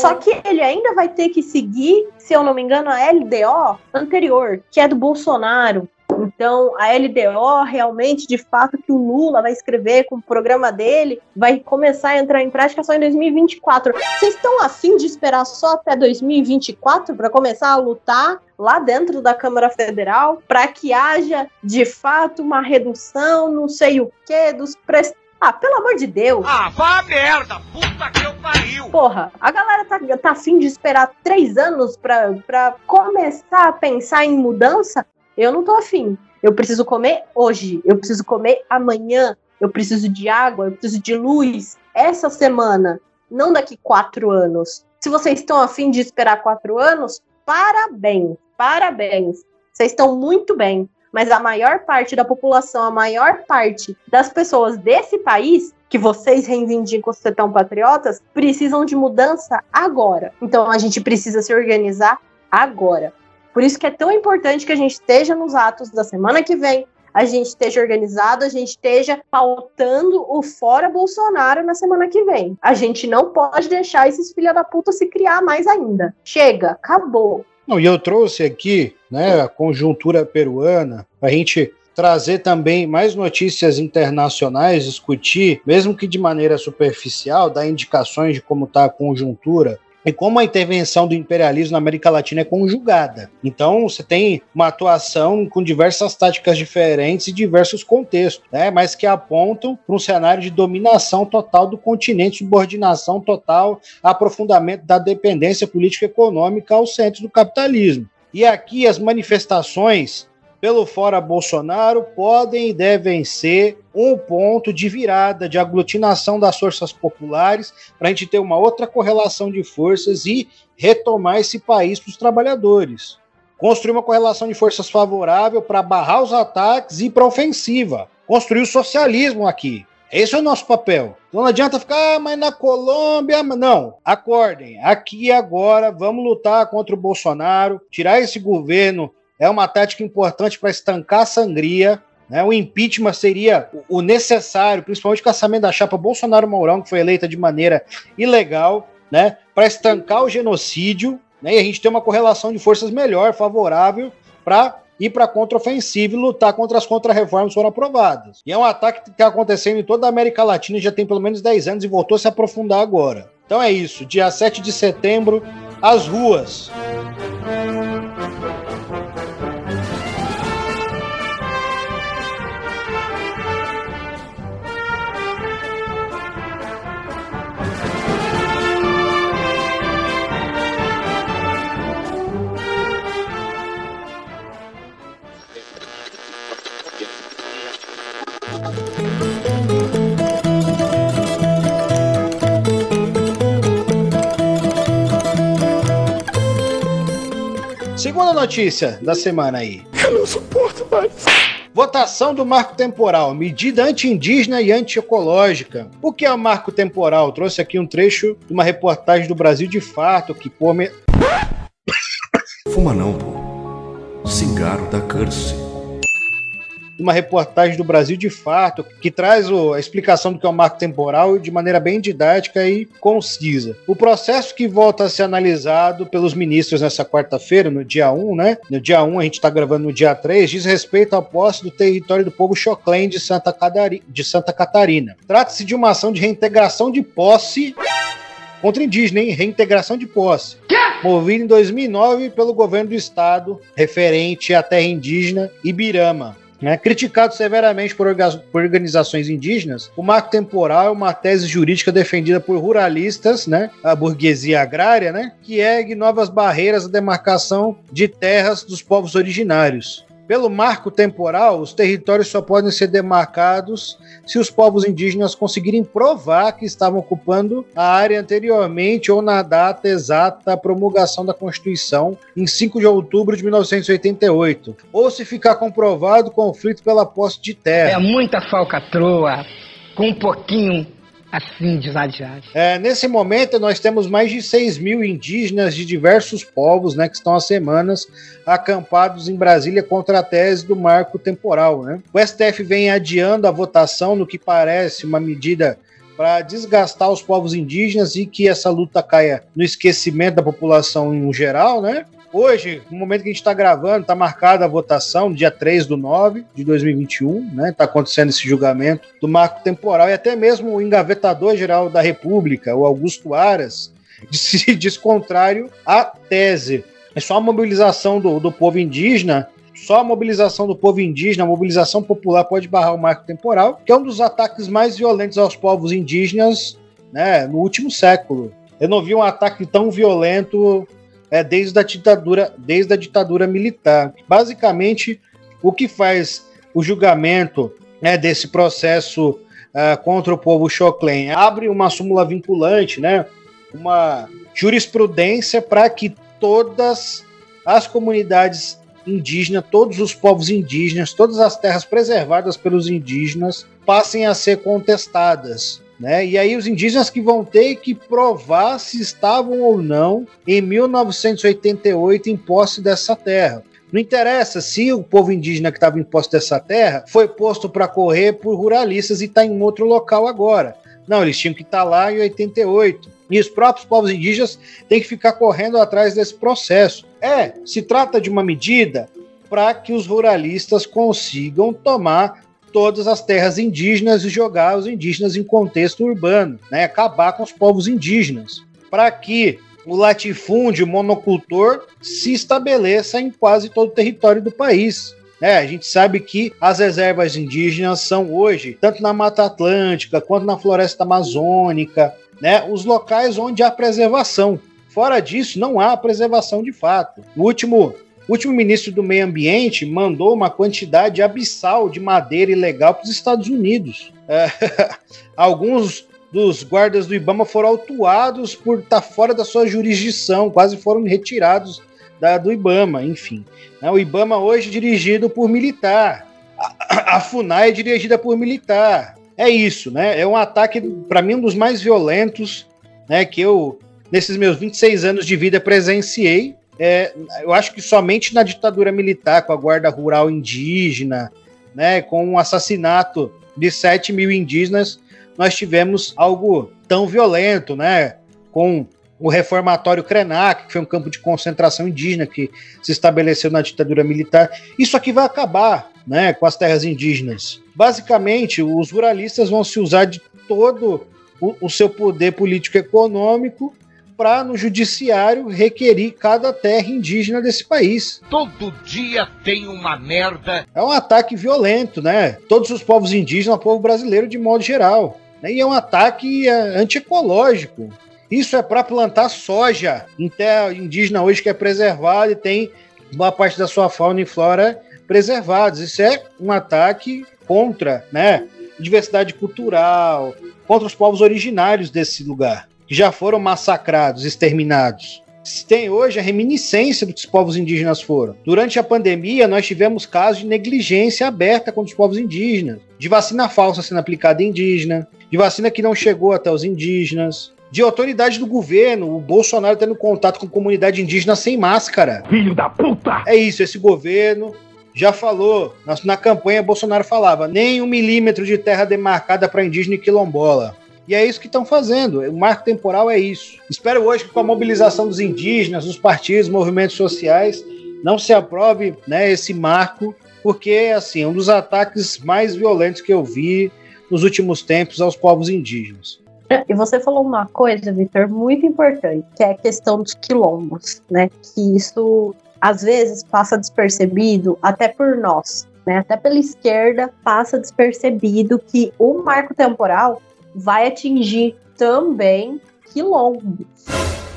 Só que ele ainda vai ter que seguir, se eu não me engano, a LDO anterior, que é do Bolsonaro. Então, a LDO realmente, de fato, que o Lula vai escrever com o programa dele, vai começar a entrar em prática só em 2024. Vocês estão afim de esperar só até 2024 para começar a lutar lá dentro da Câmara Federal para que haja, de fato, uma redução, não sei o que, dos preços. Ah, pelo amor de Deus. Ah, vá a merda! Puta que eu pariu! Porra, a galera tá, tá afim de esperar três anos pra, pra começar a pensar em mudança? Eu não tô afim. Eu preciso comer hoje, eu preciso comer amanhã, eu preciso de água, eu preciso de luz essa semana, não daqui quatro anos. Se vocês estão afim de esperar quatro anos, parabéns, parabéns. Vocês estão muito bem. Mas a maior parte da população, a maior parte das pessoas desse país, que vocês reivindicam ser tão patriotas, precisam de mudança agora. Então a gente precisa se organizar agora. Por isso que é tão importante que a gente esteja nos atos da semana que vem, a gente esteja organizado, a gente esteja pautando o fora Bolsonaro na semana que vem. A gente não pode deixar esses filha da puta se criar mais ainda. Chega, acabou. Não, e eu trouxe aqui, né, a conjuntura peruana, para a gente trazer também mais notícias internacionais, discutir, mesmo que de maneira superficial, dar indicações de como está a conjuntura e como a intervenção do imperialismo na América Latina é conjugada. Então, você tem uma atuação com diversas táticas diferentes e diversos contextos, né, mas que apontam para um cenário de dominação total do continente, subordinação total, aprofundamento da dependência política e econômica ao centro do capitalismo. E aqui as manifestações pelo fora Bolsonaro podem e devem ser um ponto de virada, de aglutinação das forças populares, para a gente ter uma outra correlação de forças e retomar esse país para os trabalhadores. Construir uma correlação de forças favorável para barrar os ataques e para ofensiva. Construir o socialismo aqui. Esse é o nosso papel. Então não adianta ficar, ah, mas na Colômbia. Não, acordem. Aqui agora, vamos lutar contra o Bolsonaro, tirar esse governo é uma tática importante para estancar a sangria. Né? O impeachment seria o necessário, principalmente o caçamento da chapa Bolsonaro-Mourão, que foi eleita de maneira ilegal, né? para estancar o genocídio né? e a gente ter uma correlação de forças melhor, favorável, para ir para a contraofensiva e lutar contra as contrarreformas que foram aprovadas. E é um ataque que está acontecendo em toda a América Latina já tem pelo menos 10 anos e voltou a se aprofundar agora. Então é isso, dia 7 de setembro, as ruas. Segunda notícia da semana aí. Eu não suporto mais. Votação do marco temporal, medida anti-indígena e anti-ecológica. O que é o marco temporal? Trouxe aqui um trecho de uma reportagem do Brasil de Fato que pô. Me... Fuma não, pô. Cigarro da uma reportagem do Brasil de Fato, que traz o, a explicação do que é o marco temporal de maneira bem didática e concisa. O processo que volta a ser analisado pelos ministros nessa quarta-feira, no dia 1, né? No dia 1, a gente está gravando no dia 3, diz respeito à posse do território do povo Choclen de Santa, Cadari, de Santa Catarina. Trata-se de uma ação de reintegração de posse contra indígena, hein? Reintegração de posse. Movido em 2009 pelo governo do estado, referente à terra indígena Ibirama. Né? Criticado severamente por, por, organizações indígenas, o marco temporal é uma tese jurídica defendida por ruralistas, né? a burguesia agrária, né? que ergue novas barreiras à demarcação de terras dos povos originários. Pelo marco temporal, os territórios só podem ser demarcados se os povos indígenas conseguirem provar que estavam ocupando a área anteriormente ou na data exata da promulgação da Constituição, em 5 de outubro de 1988, ou se ficar comprovado o conflito pela posse de terra. É muita falcatrua, com um pouquinho assim desadeado. É, nesse momento, nós temos mais de 6 mil indígenas de diversos povos né, que estão há semanas acampados em Brasília contra a tese do marco temporal. Né? O STF vem adiando a votação no que parece uma medida para desgastar os povos indígenas e que essa luta caia no esquecimento da população em geral, né? Hoje, no momento que a gente está gravando, está marcada a votação, dia 3 do 9 de 2021, né? Está acontecendo esse julgamento do marco temporal e até mesmo o engavetador-geral da República, o Augusto Aras, se diz contrário à tese. É só a mobilização do, do povo indígena só a mobilização do povo indígena, a mobilização popular pode barrar o marco temporal, que é um dos ataques mais violentos aos povos indígenas né, no último século. Eu não vi um ataque tão violento é, desde, a ditadura, desde a ditadura militar. Basicamente, o que faz o julgamento né, desse processo uh, contra o povo Choclen abre uma súmula vinculante, né, uma jurisprudência para que todas as comunidades indígenas, todos os povos indígenas, todas as terras preservadas pelos indígenas passem a ser contestadas. Né? E aí os indígenas que vão ter que provar se estavam ou não em 1988 em posse dessa terra. Não interessa se o povo indígena que estava em posse dessa terra foi posto para correr por ruralistas e está em outro local agora. Não, eles tinham que estar tá lá em 88. E os próprios povos indígenas têm que ficar correndo atrás desse processo. É, se trata de uma medida para que os ruralistas consigam tomar todas as terras indígenas e jogar os indígenas em contexto urbano, né? acabar com os povos indígenas, para que o latifúndio monocultor se estabeleça em quase todo o território do país. É, a gente sabe que as reservas indígenas são hoje, tanto na Mata Atlântica quanto na Floresta Amazônica, né, os locais onde há preservação. Fora disso, não há preservação de fato. O último o último ministro do Meio Ambiente mandou uma quantidade abissal de madeira ilegal para os Estados Unidos. É, alguns dos guardas do Ibama foram autuados por estar fora da sua jurisdição, quase foram retirados da, do Ibama, enfim. Né, o Ibama hoje é dirigido por militar. A, a FUNAI é dirigida por militar. É isso, né? É um ataque, para mim, um dos mais violentos né, que eu, nesses meus 26 anos de vida, presenciei é, eu acho que somente na ditadura militar, com a guarda rural indígena, né, com o assassinato de 7 mil indígenas, nós tivemos algo tão violento, né, com o reformatório Krenak, que foi um campo de concentração indígena que se estabeleceu na ditadura militar. Isso aqui vai acabar né, com as terras indígenas. Basicamente, os ruralistas vão se usar de todo o, o seu poder político-econômico para no judiciário requerir cada terra indígena desse país. Todo dia tem uma merda. É um ataque violento, né? Todos os povos indígenas, o povo brasileiro de modo geral. Né? E é um ataque é, antiecológico. Isso é para plantar soja em terra indígena hoje que é preservada e tem boa parte da sua fauna e flora preservados. Isso é um ataque contra, né, diversidade cultural, contra os povos originários desse lugar que já foram massacrados, exterminados. se tem hoje a reminiscência do que os povos indígenas foram. Durante a pandemia, nós tivemos casos de negligência aberta contra os povos indígenas, de vacina falsa sendo aplicada em indígena, de vacina que não chegou até os indígenas, de autoridade do governo, o Bolsonaro tendo contato com comunidade indígena sem máscara. Filho da puta! É isso, esse governo já falou, na, na campanha Bolsonaro falava, nem um milímetro de terra demarcada para indígena e quilombola. E é isso que estão fazendo. O marco temporal é isso. Espero hoje que com a mobilização dos indígenas, dos partidos, movimentos sociais, não se aprove né, esse marco, porque assim, é um dos ataques mais violentos que eu vi nos últimos tempos aos povos indígenas. E você falou uma coisa, Vitor, muito importante, que é a questão dos quilombos, né? Que isso às vezes passa despercebido até por nós, né? Até pela esquerda passa despercebido que o marco temporal vai atingir também quilombos.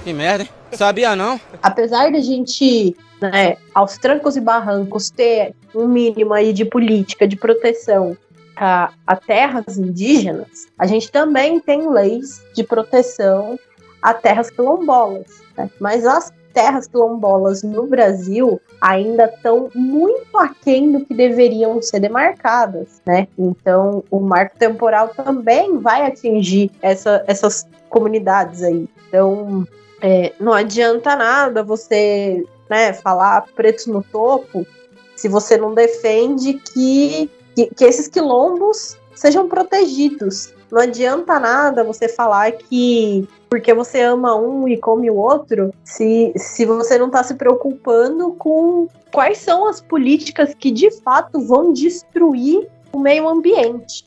Que merda, hein? Sabia não? Apesar de a gente, né, aos trancos e barrancos, ter um mínimo aí de política de proteção a, a terras indígenas, a gente também tem leis de proteção a terras quilombolas. Né? Mas as terras quilombolas no Brasil ainda estão muito aquém do que deveriam ser demarcadas, né? Então, o marco temporal também vai atingir essa, essas comunidades aí. Então, é, não adianta nada você né, falar pretos no topo se você não defende que, que, que esses quilombos sejam protegidos. Não adianta nada você falar que porque você ama um e come o outro, se, se você não está se preocupando com quais são as políticas que de fato vão destruir o meio ambiente.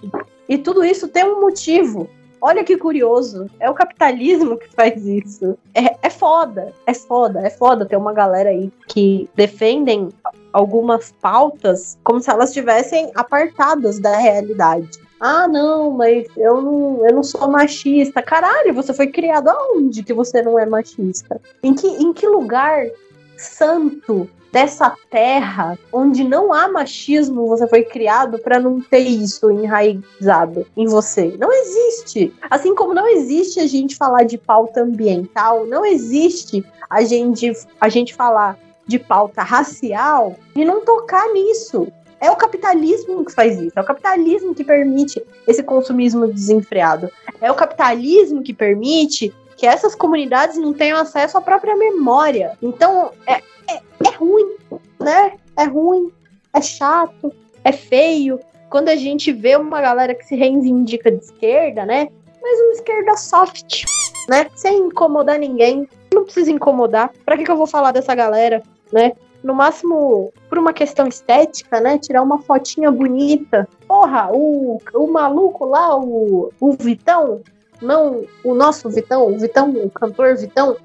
E tudo isso tem um motivo. Olha que curioso, é o capitalismo que faz isso. É, é foda, é foda, é foda ter uma galera aí que defendem algumas pautas como se elas estivessem apartadas da realidade. Ah, não, mas eu não, eu não sou machista. Caralho, você foi criado aonde que você não é machista? Em que, em que lugar santo dessa terra onde não há machismo você foi criado para não ter isso enraizado em você? Não existe. Assim como não existe a gente falar de pauta ambiental, não existe a gente, a gente falar de pauta racial e não tocar nisso. É o capitalismo que faz isso. É o capitalismo que permite esse consumismo desenfreado. É o capitalismo que permite que essas comunidades não tenham acesso à própria memória. Então, é, é, é ruim, né? É ruim, é chato, é feio. Quando a gente vê uma galera que se reivindica de esquerda, né? Mas uma esquerda soft, né? Sem incomodar ninguém. Não precisa incomodar. Pra que, que eu vou falar dessa galera, né? no máximo por uma questão estética, né? Tirar uma fotinha bonita. Porra, o, o maluco lá, o, o Vitão, não o nosso Vitão, o Vitão, o cantor Vitão,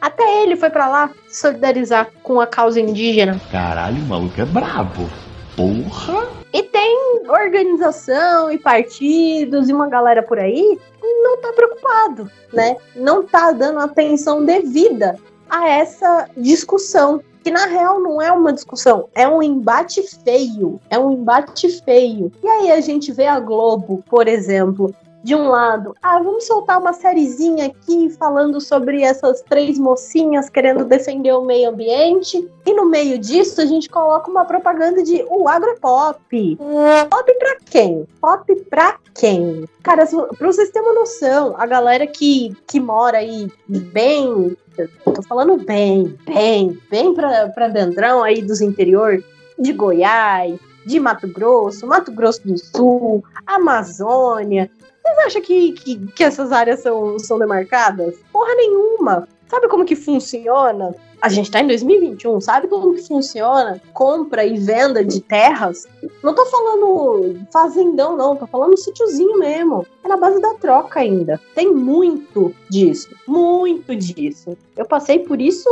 até ele foi para lá solidarizar com a causa indígena. Caralho, o maluco é brabo. Porra! E tem organização e partidos e uma galera por aí não tá preocupado, né? Não tá dando atenção devida a essa discussão que na real não é uma discussão, é um embate feio. É um embate feio. E aí a gente vê a Globo, por exemplo, de um lado, ah, vamos soltar uma sériezinha aqui falando sobre essas três mocinhas querendo defender o meio ambiente. E no meio disso, a gente coloca uma propaganda de o agro é pop. Pop pra quem? Pop pra quem? Cara, pra vocês terem uma noção, a galera que, que mora aí bem tô falando bem, bem, bem pra, pra dendrão aí dos interior de Goiás, de Mato Grosso, Mato Grosso do Sul, Amazônia. Vocês acham que, que, que essas áreas são, são demarcadas? Porra nenhuma. Sabe como que funciona? A gente tá em 2021, sabe como que funciona compra e venda de terras? Não tô falando fazendão, não, tô falando sítiozinho mesmo. É na base da troca ainda. Tem muito disso, muito disso. Eu passei por isso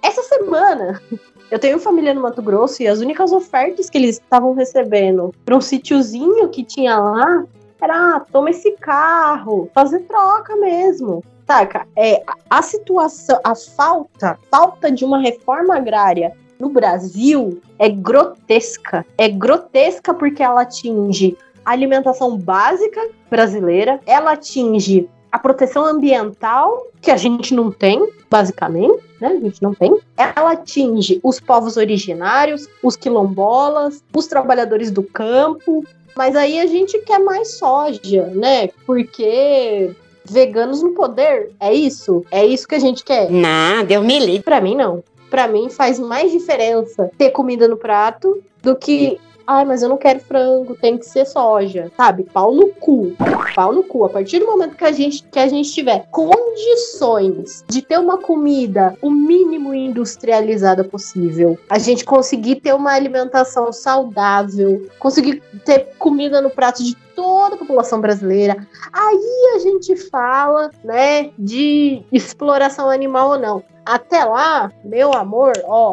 essa semana. Eu tenho família no Mato Grosso e as únicas ofertas que eles estavam recebendo para um sítiozinho que tinha lá era, ah, toma esse carro, fazer troca mesmo saca? É, a situação, a falta, falta de uma reforma agrária no Brasil é grotesca. É grotesca porque ela atinge a alimentação básica brasileira, ela atinge a proteção ambiental, que a gente não tem, basicamente, né? A gente não tem. Ela atinge os povos originários, os quilombolas, os trabalhadores do campo. Mas aí a gente quer mais soja, né? Porque veganos no poder, é isso? É isso que a gente quer? Não, deu me livre. Pra mim, não. Pra mim, faz mais diferença ter comida no prato do que Ai, mas eu não quero frango, tem que ser soja, sabe? Pau no cu. Pau no cu. A partir do momento que a gente, que a gente tiver condições de ter uma comida o mínimo industrializada possível, a gente conseguir ter uma alimentação saudável, conseguir ter comida no prato de toda a população brasileira, aí a gente fala, né, de exploração animal ou não. Até lá, meu amor, ó,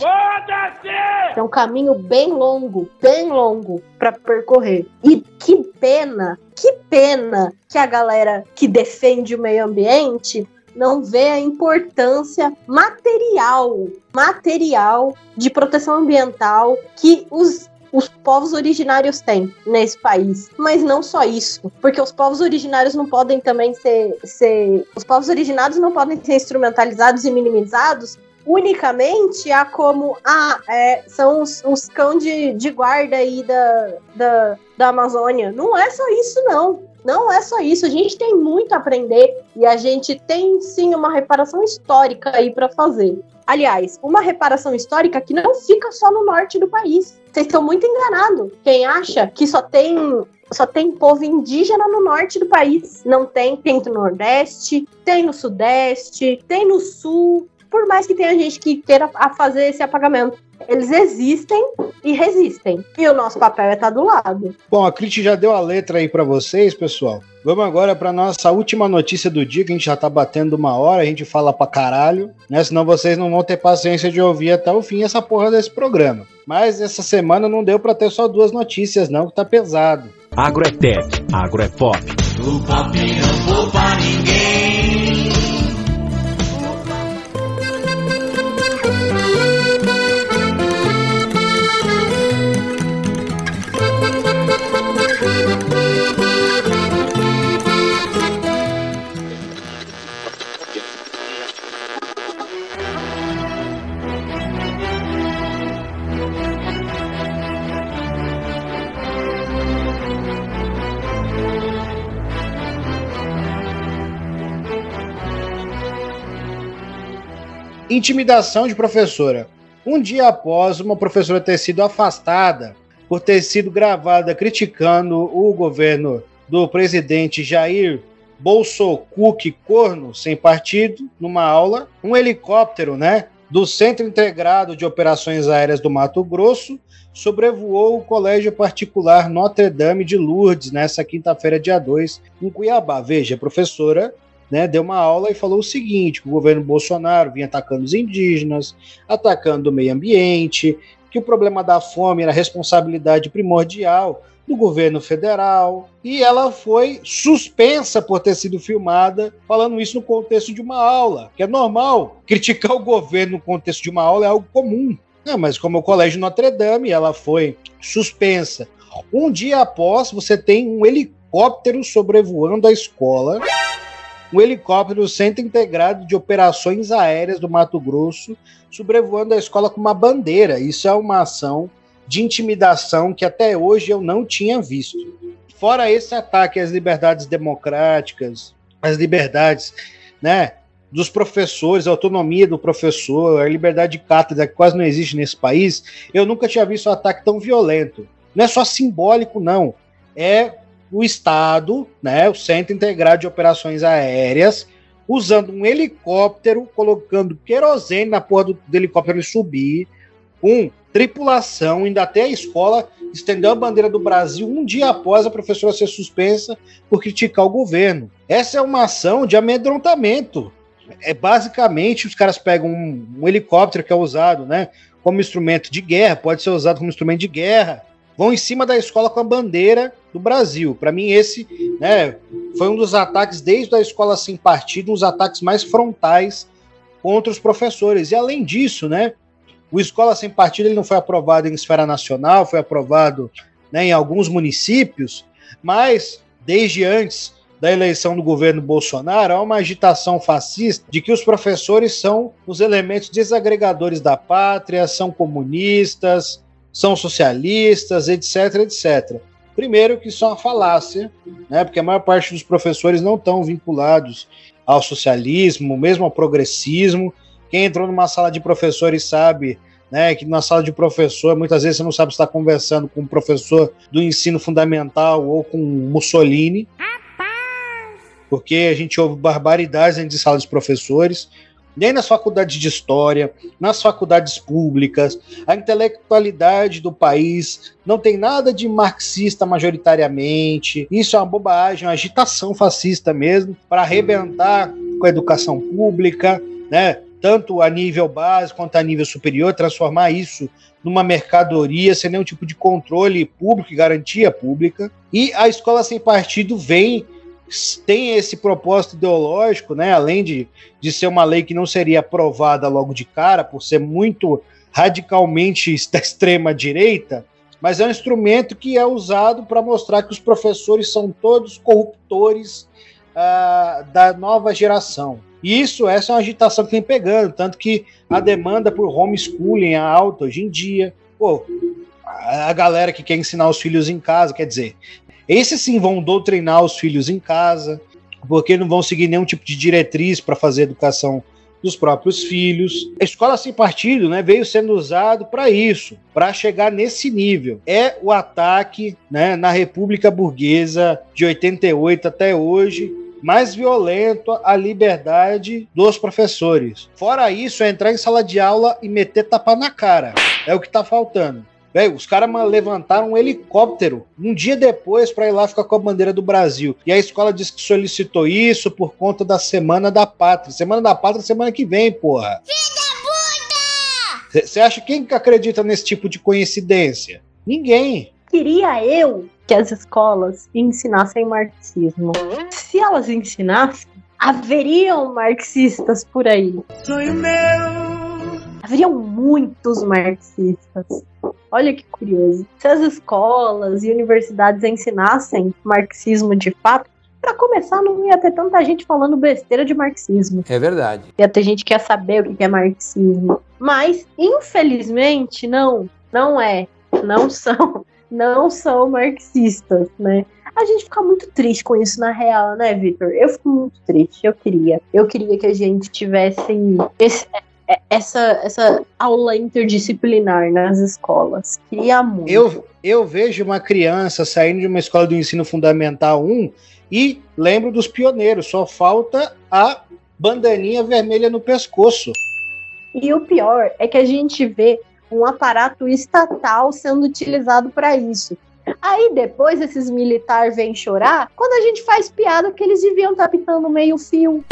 Foda-se! é um caminho bem longo, bem longo para percorrer. E que pena, que pena que a galera que defende o meio ambiente não vê a importância material, material de proteção ambiental que os os povos originários têm nesse país. Mas não só isso, porque os povos originários não podem também ser, ser os povos originários não podem ser instrumentalizados e minimizados unicamente a como ah, é, são os, os de, de guarda aí da, da, da Amazônia. Não é só isso, não. Não é só isso. A gente tem muito a aprender e a gente tem sim uma reparação histórica aí para fazer. Aliás, uma reparação histórica que não fica só no norte do país. Vocês estão muito enganados. Quem acha que só tem só tem povo indígena no norte do país. Não tem, tem no Nordeste, tem no Sudeste, tem no Sul, por mais que tenha gente que queira a fazer esse apagamento. Eles existem e resistem. E o nosso papel é estar do lado. Bom, a Crit já deu a letra aí para vocês, pessoal. Vamos agora para nossa última notícia do dia, que a gente já tá batendo uma hora, a gente fala pra caralho, né? Senão vocês não vão ter paciência de ouvir até o fim essa porra desse programa. Mas essa semana não deu para ter só duas notícias, não, que tá pesado. Agro é tech, agro é pop. O pop não poupa ninguém. Intimidação de professora. Um dia após uma professora ter sido afastada por ter sido gravada criticando o governo do presidente Jair Bolsonaro Corno, sem partido, numa aula, um helicóptero, né, do Centro Integrado de Operações Aéreas do Mato Grosso sobrevoou o Colégio Particular Notre Dame de Lourdes nessa quinta-feira, dia 2, em Cuiabá. Veja, a professora né, deu uma aula e falou o seguinte: que o governo Bolsonaro vinha atacando os indígenas, atacando o meio ambiente, que o problema da fome era responsabilidade primordial do governo federal, e ela foi suspensa por ter sido filmada falando isso no contexto de uma aula, que é normal. Criticar o governo no contexto de uma aula é algo comum. Mas como o Colégio Notre Dame, ela foi suspensa. Um dia após, você tem um helicóptero sobrevoando a escola um helicóptero do Centro Integrado de Operações Aéreas do Mato Grosso sobrevoando a escola com uma bandeira. Isso é uma ação de intimidação que até hoje eu não tinha visto. Fora esse ataque às liberdades democráticas, às liberdades, né, dos professores, a autonomia do professor, a liberdade de cátedra que quase não existe nesse país, eu nunca tinha visto um ataque tão violento. Não é só simbólico, não. É o Estado, né, o Centro Integrado de Operações Aéreas, usando um helicóptero, colocando querosene na porra do, do helicóptero e subir, com tripulação, indo até a escola, estendeu a bandeira do Brasil um dia após a professora ser suspensa por criticar o governo. Essa é uma ação de amedrontamento. É basicamente os caras pegam um, um helicóptero que é usado, né, como instrumento de guerra, pode ser usado como instrumento de guerra, vão em cima da escola com a bandeira do Brasil. Para mim, esse né, foi um dos ataques, desde a escola sem partido, um dos ataques mais frontais contra os professores. E além disso, né, o Escola Sem Partido ele não foi aprovado em esfera nacional, foi aprovado né, em alguns municípios, mas desde antes da eleição do governo Bolsonaro, há uma agitação fascista de que os professores são os elementos desagregadores da pátria, são comunistas, são socialistas, etc, etc. Primeiro que isso é uma falácia, né, porque a maior parte dos professores não estão vinculados ao socialismo, mesmo ao progressismo. Quem entrou numa sala de professores sabe né, que na sala de professor, muitas vezes você não sabe se está conversando com um professor do ensino fundamental ou com Mussolini. Porque a gente ouve barbaridades dentro de sala de professores, nem nas faculdades de história, nas faculdades públicas, a intelectualidade do país não tem nada de marxista majoritariamente. Isso é uma bobagem, uma agitação fascista mesmo, para arrebentar com a educação pública, né? tanto a nível básico quanto a nível superior, transformar isso numa mercadoria sem nenhum tipo de controle público e garantia pública. E a escola sem partido vem tem esse propósito ideológico, né? Além de, de ser uma lei que não seria aprovada logo de cara, por ser muito radicalmente da extrema direita, mas é um instrumento que é usado para mostrar que os professores são todos corruptores uh, da nova geração. E isso, essa é uma agitação que vem pegando, tanto que a demanda por homeschooling é alta hoje em dia. Pô, a galera que quer ensinar os filhos em casa, quer dizer, esses sim vão doutrinar os filhos em casa, porque não vão seguir nenhum tipo de diretriz para fazer educação dos próprios filhos. A escola sem partido né, veio sendo usado para isso, para chegar nesse nível. É o ataque né, na República Burguesa de 88 até hoje, mais violento à liberdade dos professores. Fora isso, é entrar em sala de aula e meter tapa na cara. É o que está faltando. Véio, os caras levantaram um helicóptero um dia depois para ir lá ficar com a bandeira do Brasil. E a escola disse que solicitou isso por conta da Semana da Pátria. Semana da Pátria semana que vem, porra. Você acha quem que acredita nesse tipo de coincidência? Ninguém. Queria eu que as escolas ensinassem marxismo. Se elas ensinassem, haveriam marxistas por aí. Sonho meu. Haveriam muitos marxistas. Olha que curioso. Se as escolas e universidades ensinassem marxismo de fato, para começar, não ia ter tanta gente falando besteira de marxismo. É verdade. Ia ter gente que ia saber o que é marxismo. Mas, infelizmente, não. Não é. Não são não são marxistas, né? A gente fica muito triste com isso na real, né, Victor? Eu fico muito triste. Eu queria. Eu queria que a gente tivesse esse, essa, essa aula interdisciplinar nas escolas. Queria muito. Eu, eu vejo uma criança saindo de uma escola do ensino fundamental 1 e lembro dos pioneiros. Só falta a bandaninha vermelha no pescoço. E o pior é que a gente vê um aparato estatal sendo utilizado para isso. Aí depois esses militares vêm chorar quando a gente faz piada que eles deviam estar tá pintando meio fio.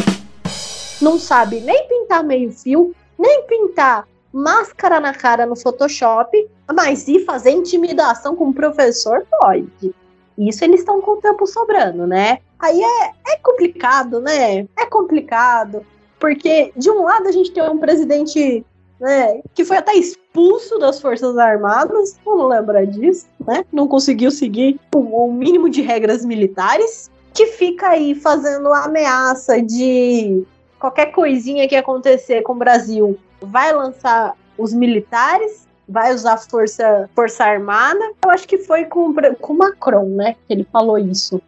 Não sabe nem pintar meio fio, nem pintar máscara na cara no Photoshop, mas ir fazer intimidação com o professor pode. Isso eles estão com o tempo sobrando, né? Aí é, é complicado, né? É complicado. Porque, de um lado, a gente tem um presidente né, que foi até expulso das Forças Armadas, não lembra disso, né? Não conseguiu seguir o, o mínimo de regras militares, que fica aí fazendo ameaça de qualquer coisinha que acontecer com o Brasil, vai lançar os militares, vai usar força, força armada. Eu acho que foi com, com Macron, né? Que ele falou isso,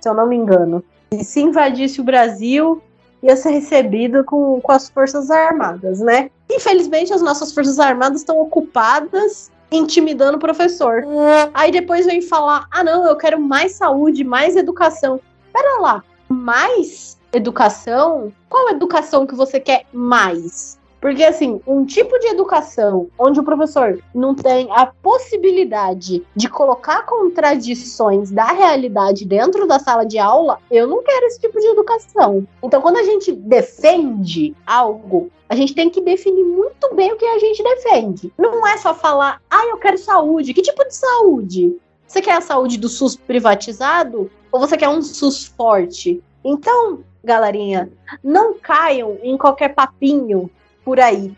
se eu não me engano. E se invadisse o Brasil, ia ser recebido com, com as Forças Armadas, né? Infelizmente, as nossas Forças Armadas estão ocupadas intimidando o professor. Aí depois vem falar: ah, não, eu quero mais saúde, mais educação. Pera lá, mais educação? Qual educação que você quer mais? Porque, assim, um tipo de educação onde o professor não tem a possibilidade de colocar contradições da realidade dentro da sala de aula, eu não quero esse tipo de educação. Então, quando a gente defende algo, a gente tem que definir muito bem o que a gente defende. Não é só falar, ah, eu quero saúde. Que tipo de saúde? Você quer a saúde do SUS privatizado? Ou você quer um SUS forte? Então, galerinha, não caiam em qualquer papinho por aí.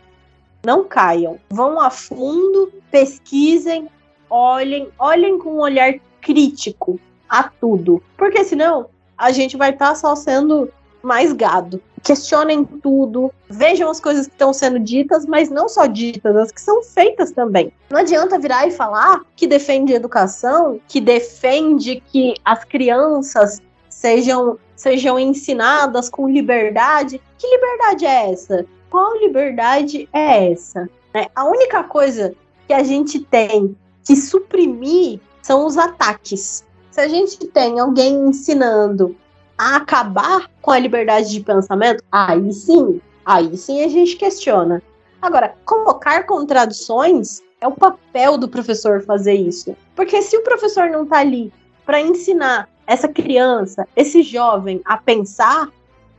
Não caiam. Vão a fundo, pesquisem, olhem, olhem com um olhar crítico a tudo. Porque senão a gente vai estar só sendo mais gado. Questionem tudo, vejam as coisas que estão sendo ditas, mas não só ditas, as que são feitas também. Não adianta virar e falar que defende educação, que defende que as crianças sejam, sejam ensinadas com liberdade. Que liberdade é essa? Qual liberdade é essa? É, a única coisa que a gente tem que suprimir são os ataques. Se a gente tem alguém ensinando a acabar com a liberdade de pensamento, aí sim, aí sim a gente questiona. Agora, colocar contradições é o papel do professor fazer isso. Porque se o professor não está ali para ensinar essa criança, esse jovem a pensar,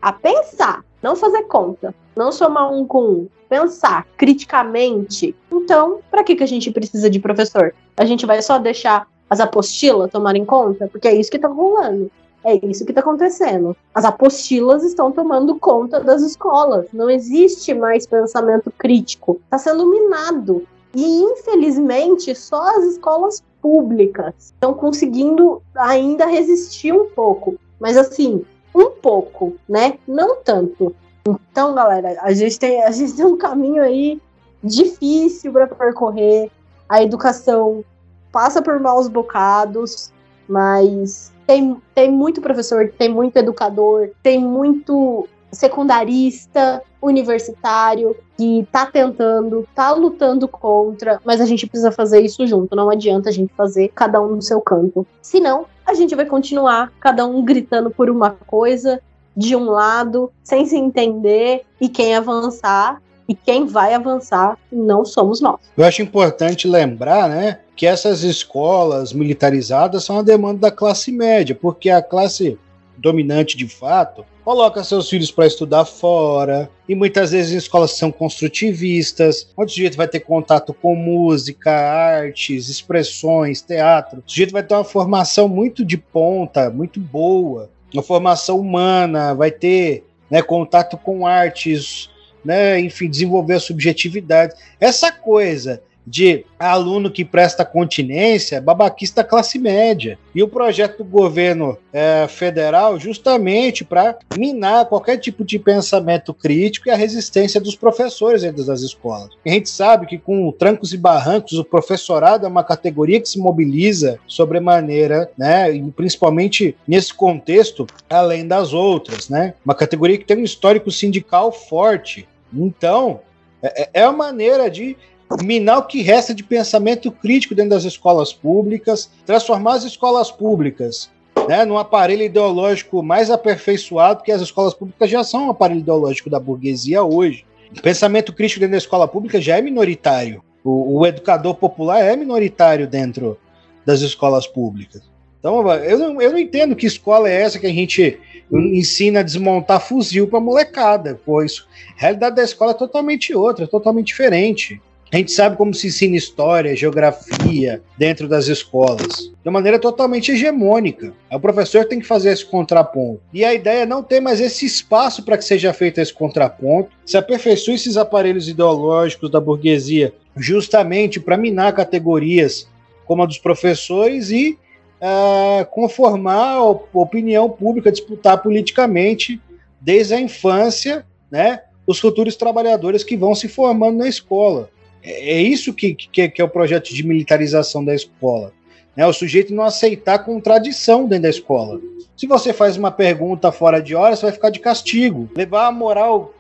a pensar, não fazer conta, não somar um com um, pensar criticamente, então, para que, que a gente precisa de professor? A gente vai só deixar as apostilas tomarem conta? Porque é isso que está rolando. É isso que está acontecendo. As apostilas estão tomando conta das escolas. Não existe mais pensamento crítico. Está sendo minado. E, infelizmente, só as escolas públicas estão conseguindo ainda resistir um pouco. Mas, assim, um pouco, né? Não tanto. Então, galera, a gente tem, a gente tem um caminho aí difícil para percorrer. A educação passa por maus bocados, mas tem, tem muito professor, tem muito educador, tem muito secundarista, universitário, que tá tentando, tá lutando contra, mas a gente precisa fazer isso junto. Não adianta a gente fazer cada um no seu canto. Senão, a gente vai continuar cada um gritando por uma coisa de um lado, sem se entender, e quem avançar e quem vai avançar não somos nós. Eu acho importante lembrar, né, que essas escolas militarizadas são a demanda da classe média, porque a classe dominante de fato coloca seus filhos para estudar fora, e muitas vezes escolas são construtivistas, onde o sujeito vai ter contato com música, artes, expressões, teatro. O sujeito vai ter uma formação muito de ponta, muito boa, uma formação humana, vai ter né, contato com artes, né, enfim, desenvolver a subjetividade. Essa coisa de aluno que presta continência, babaquista classe média. E o projeto do governo é, federal justamente para minar qualquer tipo de pensamento crítico e a resistência dos professores dentro das escolas. a gente sabe que com trancos e barrancos o professorado é uma categoria que se mobiliza sobremaneira, né, e principalmente nesse contexto, além das outras, né? Uma categoria que tem um histórico sindical forte. Então, é, é uma maneira de minar o que resta de pensamento crítico dentro das escolas públicas, transformar as escolas públicas né, num aparelho ideológico mais aperfeiçoado, que as escolas públicas já são um aparelho ideológico da burguesia hoje. O pensamento crítico dentro da escola pública já é minoritário. O, o educador popular é minoritário dentro das escolas públicas. Então, eu não, eu não entendo que escola é essa que a gente ensina a desmontar fuzil para molecada. Pois a realidade da escola é totalmente outra, é totalmente diferente. A gente sabe como se ensina história, geografia dentro das escolas, de maneira totalmente hegemônica. O professor tem que fazer esse contraponto. E a ideia é não ter mais esse espaço para que seja feito esse contraponto, se aperfeiçoe esses aparelhos ideológicos da burguesia, justamente para minar categorias como a dos professores e uh, conformar a opinião pública, disputar politicamente desde a infância, né, os futuros trabalhadores que vão se formando na escola. É, é isso que, que, que é o projeto de militarização da escola. Né? O sujeito não aceitar contradição dentro da escola. Se você faz uma pergunta fora de hora, você vai ficar de castigo. Levar a moral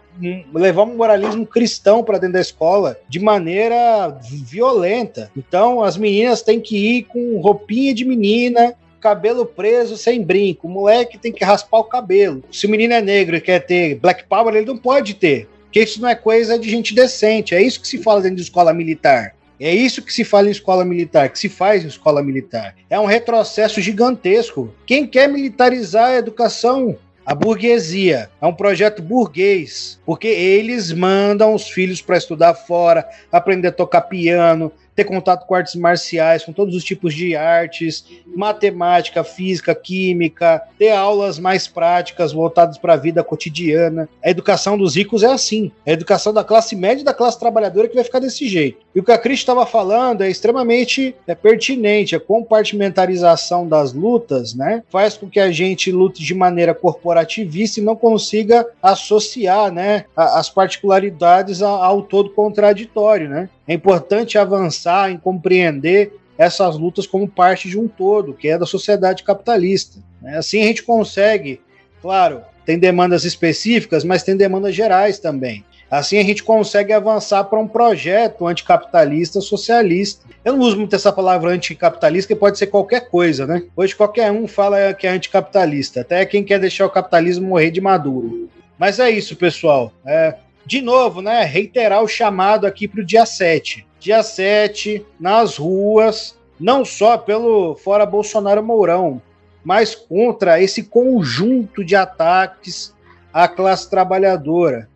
levar um moralismo cristão para dentro da escola de maneira violenta. Então, as meninas têm que ir com roupinha de menina, cabelo preso sem brinco. O moleque tem que raspar o cabelo. Se o menino é negro e quer ter black power, ele não pode ter. Porque isso não é coisa de gente decente. É isso que se fala dentro de escola militar. É isso que se fala em escola militar, que se faz em escola militar. É um retrocesso gigantesco. Quem quer militarizar a educação? A burguesia. É um projeto burguês, porque eles mandam os filhos para estudar fora, aprender a tocar piano, ter contato com artes marciais, com todos os tipos de artes, matemática, física, química, ter aulas mais práticas voltadas para a vida cotidiana. A educação dos ricos é assim. A educação da classe média e da classe trabalhadora que vai ficar desse jeito. E o que a Cris estava falando é extremamente é, pertinente. A compartimentarização das lutas né, faz com que a gente lute de maneira corporativista e não consiga associar né, as particularidades ao todo contraditório. Né? É importante avançar em compreender essas lutas como parte de um todo, que é da sociedade capitalista. Né? Assim a gente consegue, claro, tem demandas específicas, mas tem demandas gerais também. Assim a gente consegue avançar para um projeto anticapitalista socialista. Eu não uso muito essa palavra anticapitalista, que pode ser qualquer coisa, né? Hoje qualquer um fala que é anticapitalista, até quem quer deixar o capitalismo morrer de maduro. Mas é isso, pessoal. É, de novo, né? Reiterar o chamado aqui para o dia 7. Dia 7, nas ruas, não só pelo Fora Bolsonaro Mourão, mas contra esse conjunto de ataques à classe trabalhadora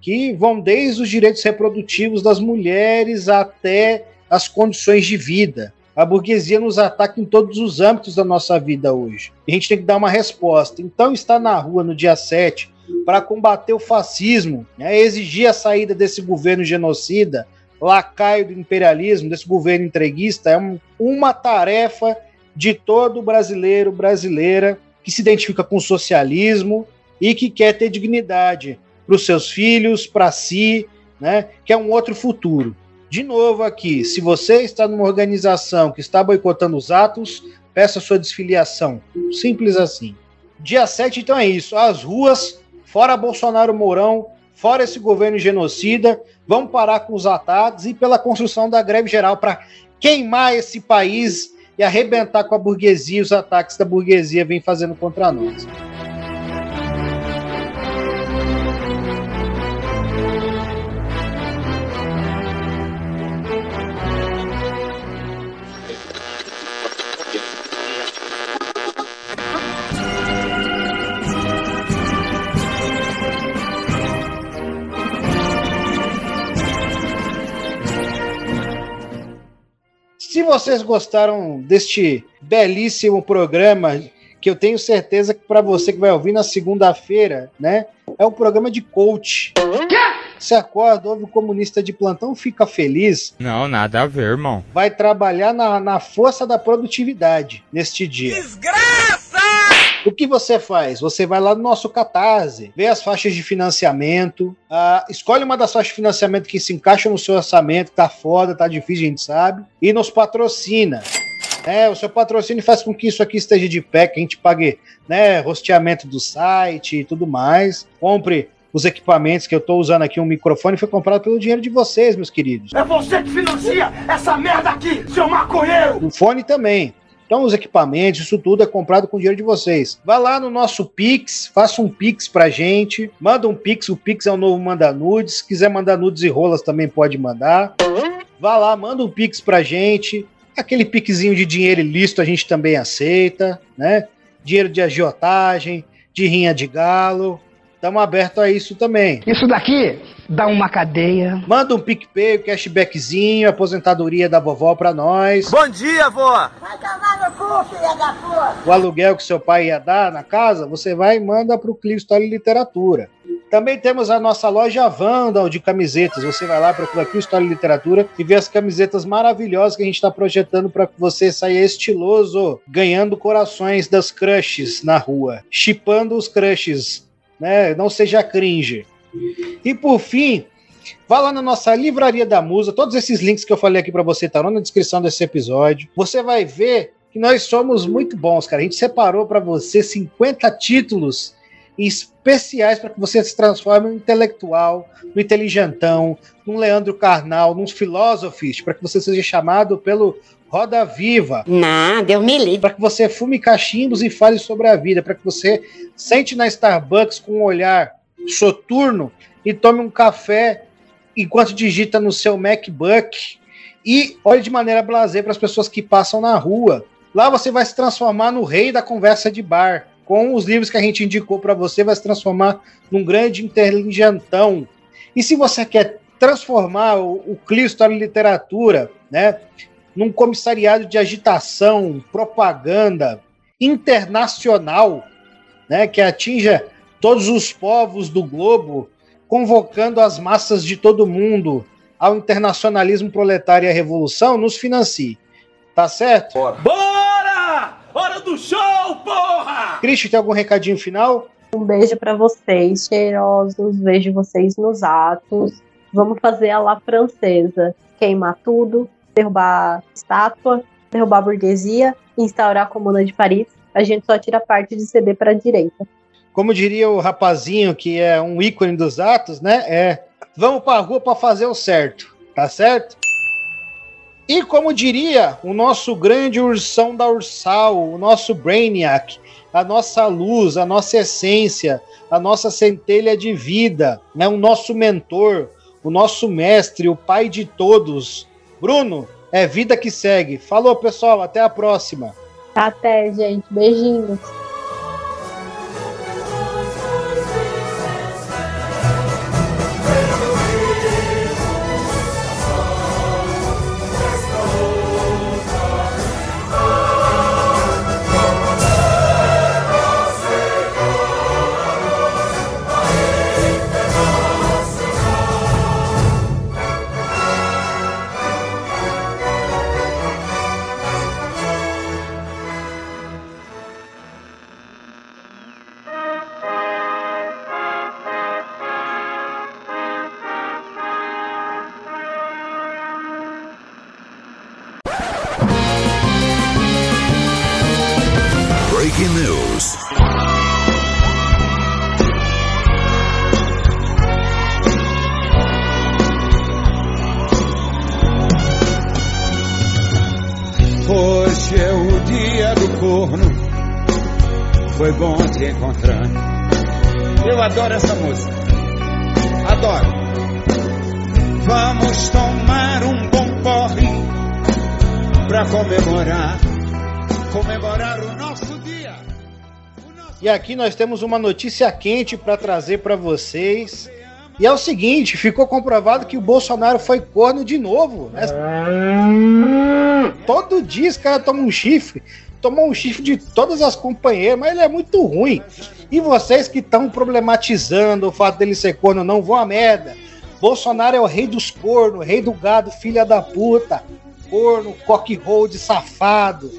que vão desde os direitos reprodutivos das mulheres até as condições de vida. A burguesia nos ataca em todos os âmbitos da nossa vida hoje. E a gente tem que dar uma resposta. Então, estar na rua no dia 7 para combater o fascismo, né, exigir a saída desse governo genocida, lacaio do imperialismo, desse governo entreguista, é um, uma tarefa de todo brasileiro, brasileira que se identifica com o socialismo e que quer ter dignidade para os seus filhos, para si, né? Que é um outro futuro. De novo aqui, se você está numa organização que está boicotando os atos, peça sua desfiliação. Simples assim. Dia 7, então é isso. As ruas, fora Bolsonaro Mourão, fora esse governo genocida, vamos parar com os ataques e pela construção da greve geral para queimar esse país e arrebentar com a burguesia os ataques da burguesia vem fazendo contra nós. Vocês gostaram deste belíssimo programa, que eu tenho certeza que para você que vai ouvir na segunda-feira, né, é um programa de coach. Você acorda, ouve o comunista de plantão, fica feliz. Não, nada a ver, irmão. Vai trabalhar na, na força da produtividade neste dia. Desgraça! O que você faz? Você vai lá no nosso Catarse, vê as faixas de financiamento, uh, escolhe uma das faixas de financiamento que se encaixa no seu orçamento, tá foda, tá difícil, a gente sabe, e nos patrocina. É, o seu patrocínio faz com que isso aqui esteja de pé, que a gente pague né, rosteamento do site e tudo mais. Compre os equipamentos que eu estou usando aqui, um microfone, foi comprado pelo dinheiro de vocês, meus queridos. É você que financia essa merda aqui, seu maconheiro! O fone também. Então, os equipamentos, isso tudo é comprado com dinheiro de vocês. Vá lá no nosso Pix, faça um Pix pra gente, manda um Pix, o Pix é o novo Manda Nudes. Se quiser mandar nudes e rolas, também pode mandar. Vá lá, manda um Pix pra gente. Aquele piquezinho de dinheiro ilícito a gente também aceita, né? Dinheiro de agiotagem, de rinha de galo. Estamos abertos a isso também. Isso daqui dá uma cadeia. Manda um PicPay, um cashbackzinho, aposentadoria da vovó pra nós. Bom dia, vó! Vai tomar no cu, filha da puta! O aluguel que seu pai ia dar na casa, você vai e manda pro Clio História e Literatura. Também temos a nossa loja Vandal de camisetas. Você vai lá, procura aqui História e Literatura e vê as camisetas maravilhosas que a gente está projetando para que você saia estiloso, ganhando corações das crushes na rua, chipando os crushes, né? Não seja cringe. E por fim, Vá lá na nossa Livraria da Musa, todos esses links que eu falei aqui para você estarão na descrição desse episódio. Você vai ver que nós somos muito bons, cara. A gente separou para você 50 títulos especiais para que você se transforme no intelectual, no inteligentão, num Leandro Carnal, num filósofos, para que você seja chamado pelo Roda Viva. Nada, eu me livre. Para que você fume cachimbos e fale sobre a vida, para que você sente na Starbucks com um olhar soturno e tome um café enquanto digita no seu MacBook e olhe de maneira blazer para as pessoas que passam na rua. Lá você vai se transformar no rei da conversa de bar. Com os livros que a gente indicou para você, vai se transformar num grande inteligentão. E se você quer transformar o, o Cristo da literatura, né, num comissariado de agitação, propaganda internacional, né, que atinja todos os povos do globo, convocando as massas de todo mundo ao internacionalismo proletário e à revolução, nos financie. Tá certo? Bora! Bora! Hora do show, porra! Cristian, tem algum recadinho final? Um beijo para vocês, cheirosos. Vejo vocês nos atos. Vamos fazer a lá francesa. Queimar tudo, derrubar estátua, derrubar a burguesia, instaurar a Comuna de Paris. A gente só tira parte de ceder para a direita. Como diria o rapazinho que é um ícone dos atos, né? É, vamos para a rua para fazer o certo, tá certo? E como diria o nosso grande ursão da Ursal, o nosso Brainiac, a nossa luz, a nossa essência, a nossa centelha de vida, né? o nosso mentor, o nosso mestre, o pai de todos. Bruno, é vida que segue. Falou, pessoal, até a próxima. Até, gente. Beijinhos. Aqui nós temos uma notícia quente para trazer para vocês. E é o seguinte, ficou comprovado que o Bolsonaro foi corno de novo. né? Todo dia esse cara toma um chifre. Tomou um chifre de todas as companheiras, mas ele é muito ruim. E vocês que estão problematizando o fato dele ser corno, não vão a merda. Bolsonaro é o rei dos cornos, rei do gado, filha da puta. Corno, cock hold, safado.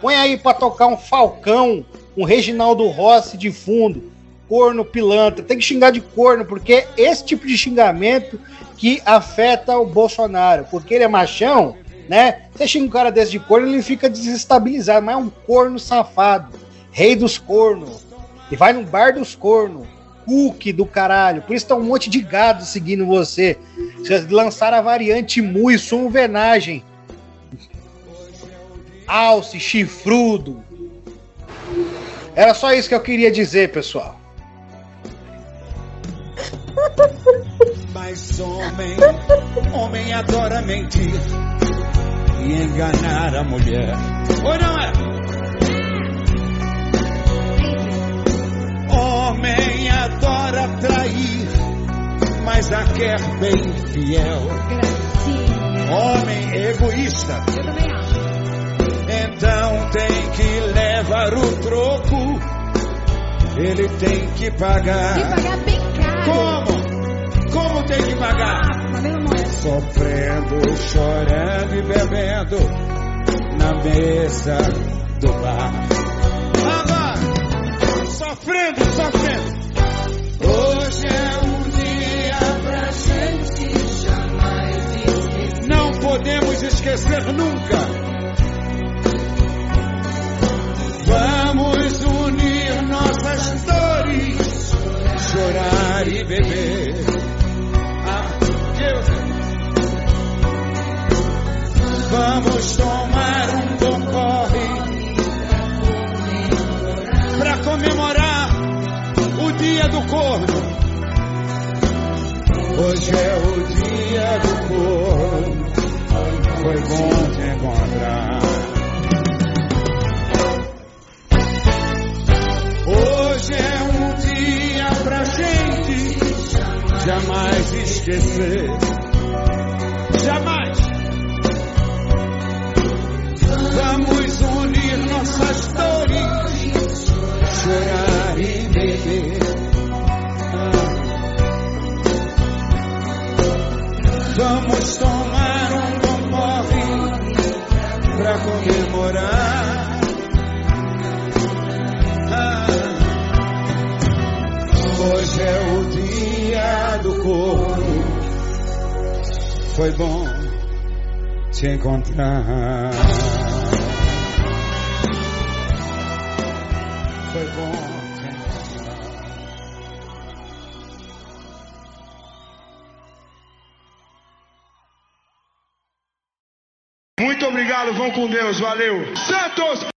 Põe aí pra tocar um Falcão, um Reginaldo Rossi de fundo. Corno, pilantra. Tem que xingar de corno, porque é esse tipo de xingamento que afeta o Bolsonaro. Porque ele é machão, né? Você xinga um cara desse de corno, ele fica desestabilizado. Mas é um corno safado. Rei dos cornos. E vai no bar dos cornos. Cookie do caralho. Por isso tá um monte de gado seguindo você. Vocês lançaram a variante Mui, sumo venagem. Alce, chifrudo. Era só isso que eu queria dizer, pessoal. Mas homem, homem adora mentir e enganar a mulher. Ou não é? Homem adora trair, mas a quer bem fiel. Homem egoísta. Eu também acho. Então tem que levar o troco. Ele tem que pagar. Tem que pagar bem caro. Como? Como tem que pagar? Sofrendo, chorando e bebendo na mesa do bar. Agora, sofrendo, sofrendo. Hoje é um dia pra gente jamais esquecer. Não podemos esquecer nunca. Chorar e beber. Ah, Deus. Vamos tomar um bom corre para comemorar o dia do corno. Hoje é o dia do corno. Foi bom te encontrar. jamais esquecer. Jamais. Vamos unir nossas dores, chorar e beber. Vamos tomar um bom morre pra comemorar. Ah. Hoje é o dia do corpo. Foi bom te encontrar. Foi bom te encontrar. Muito obrigado, vão com Deus, valeu. Santos!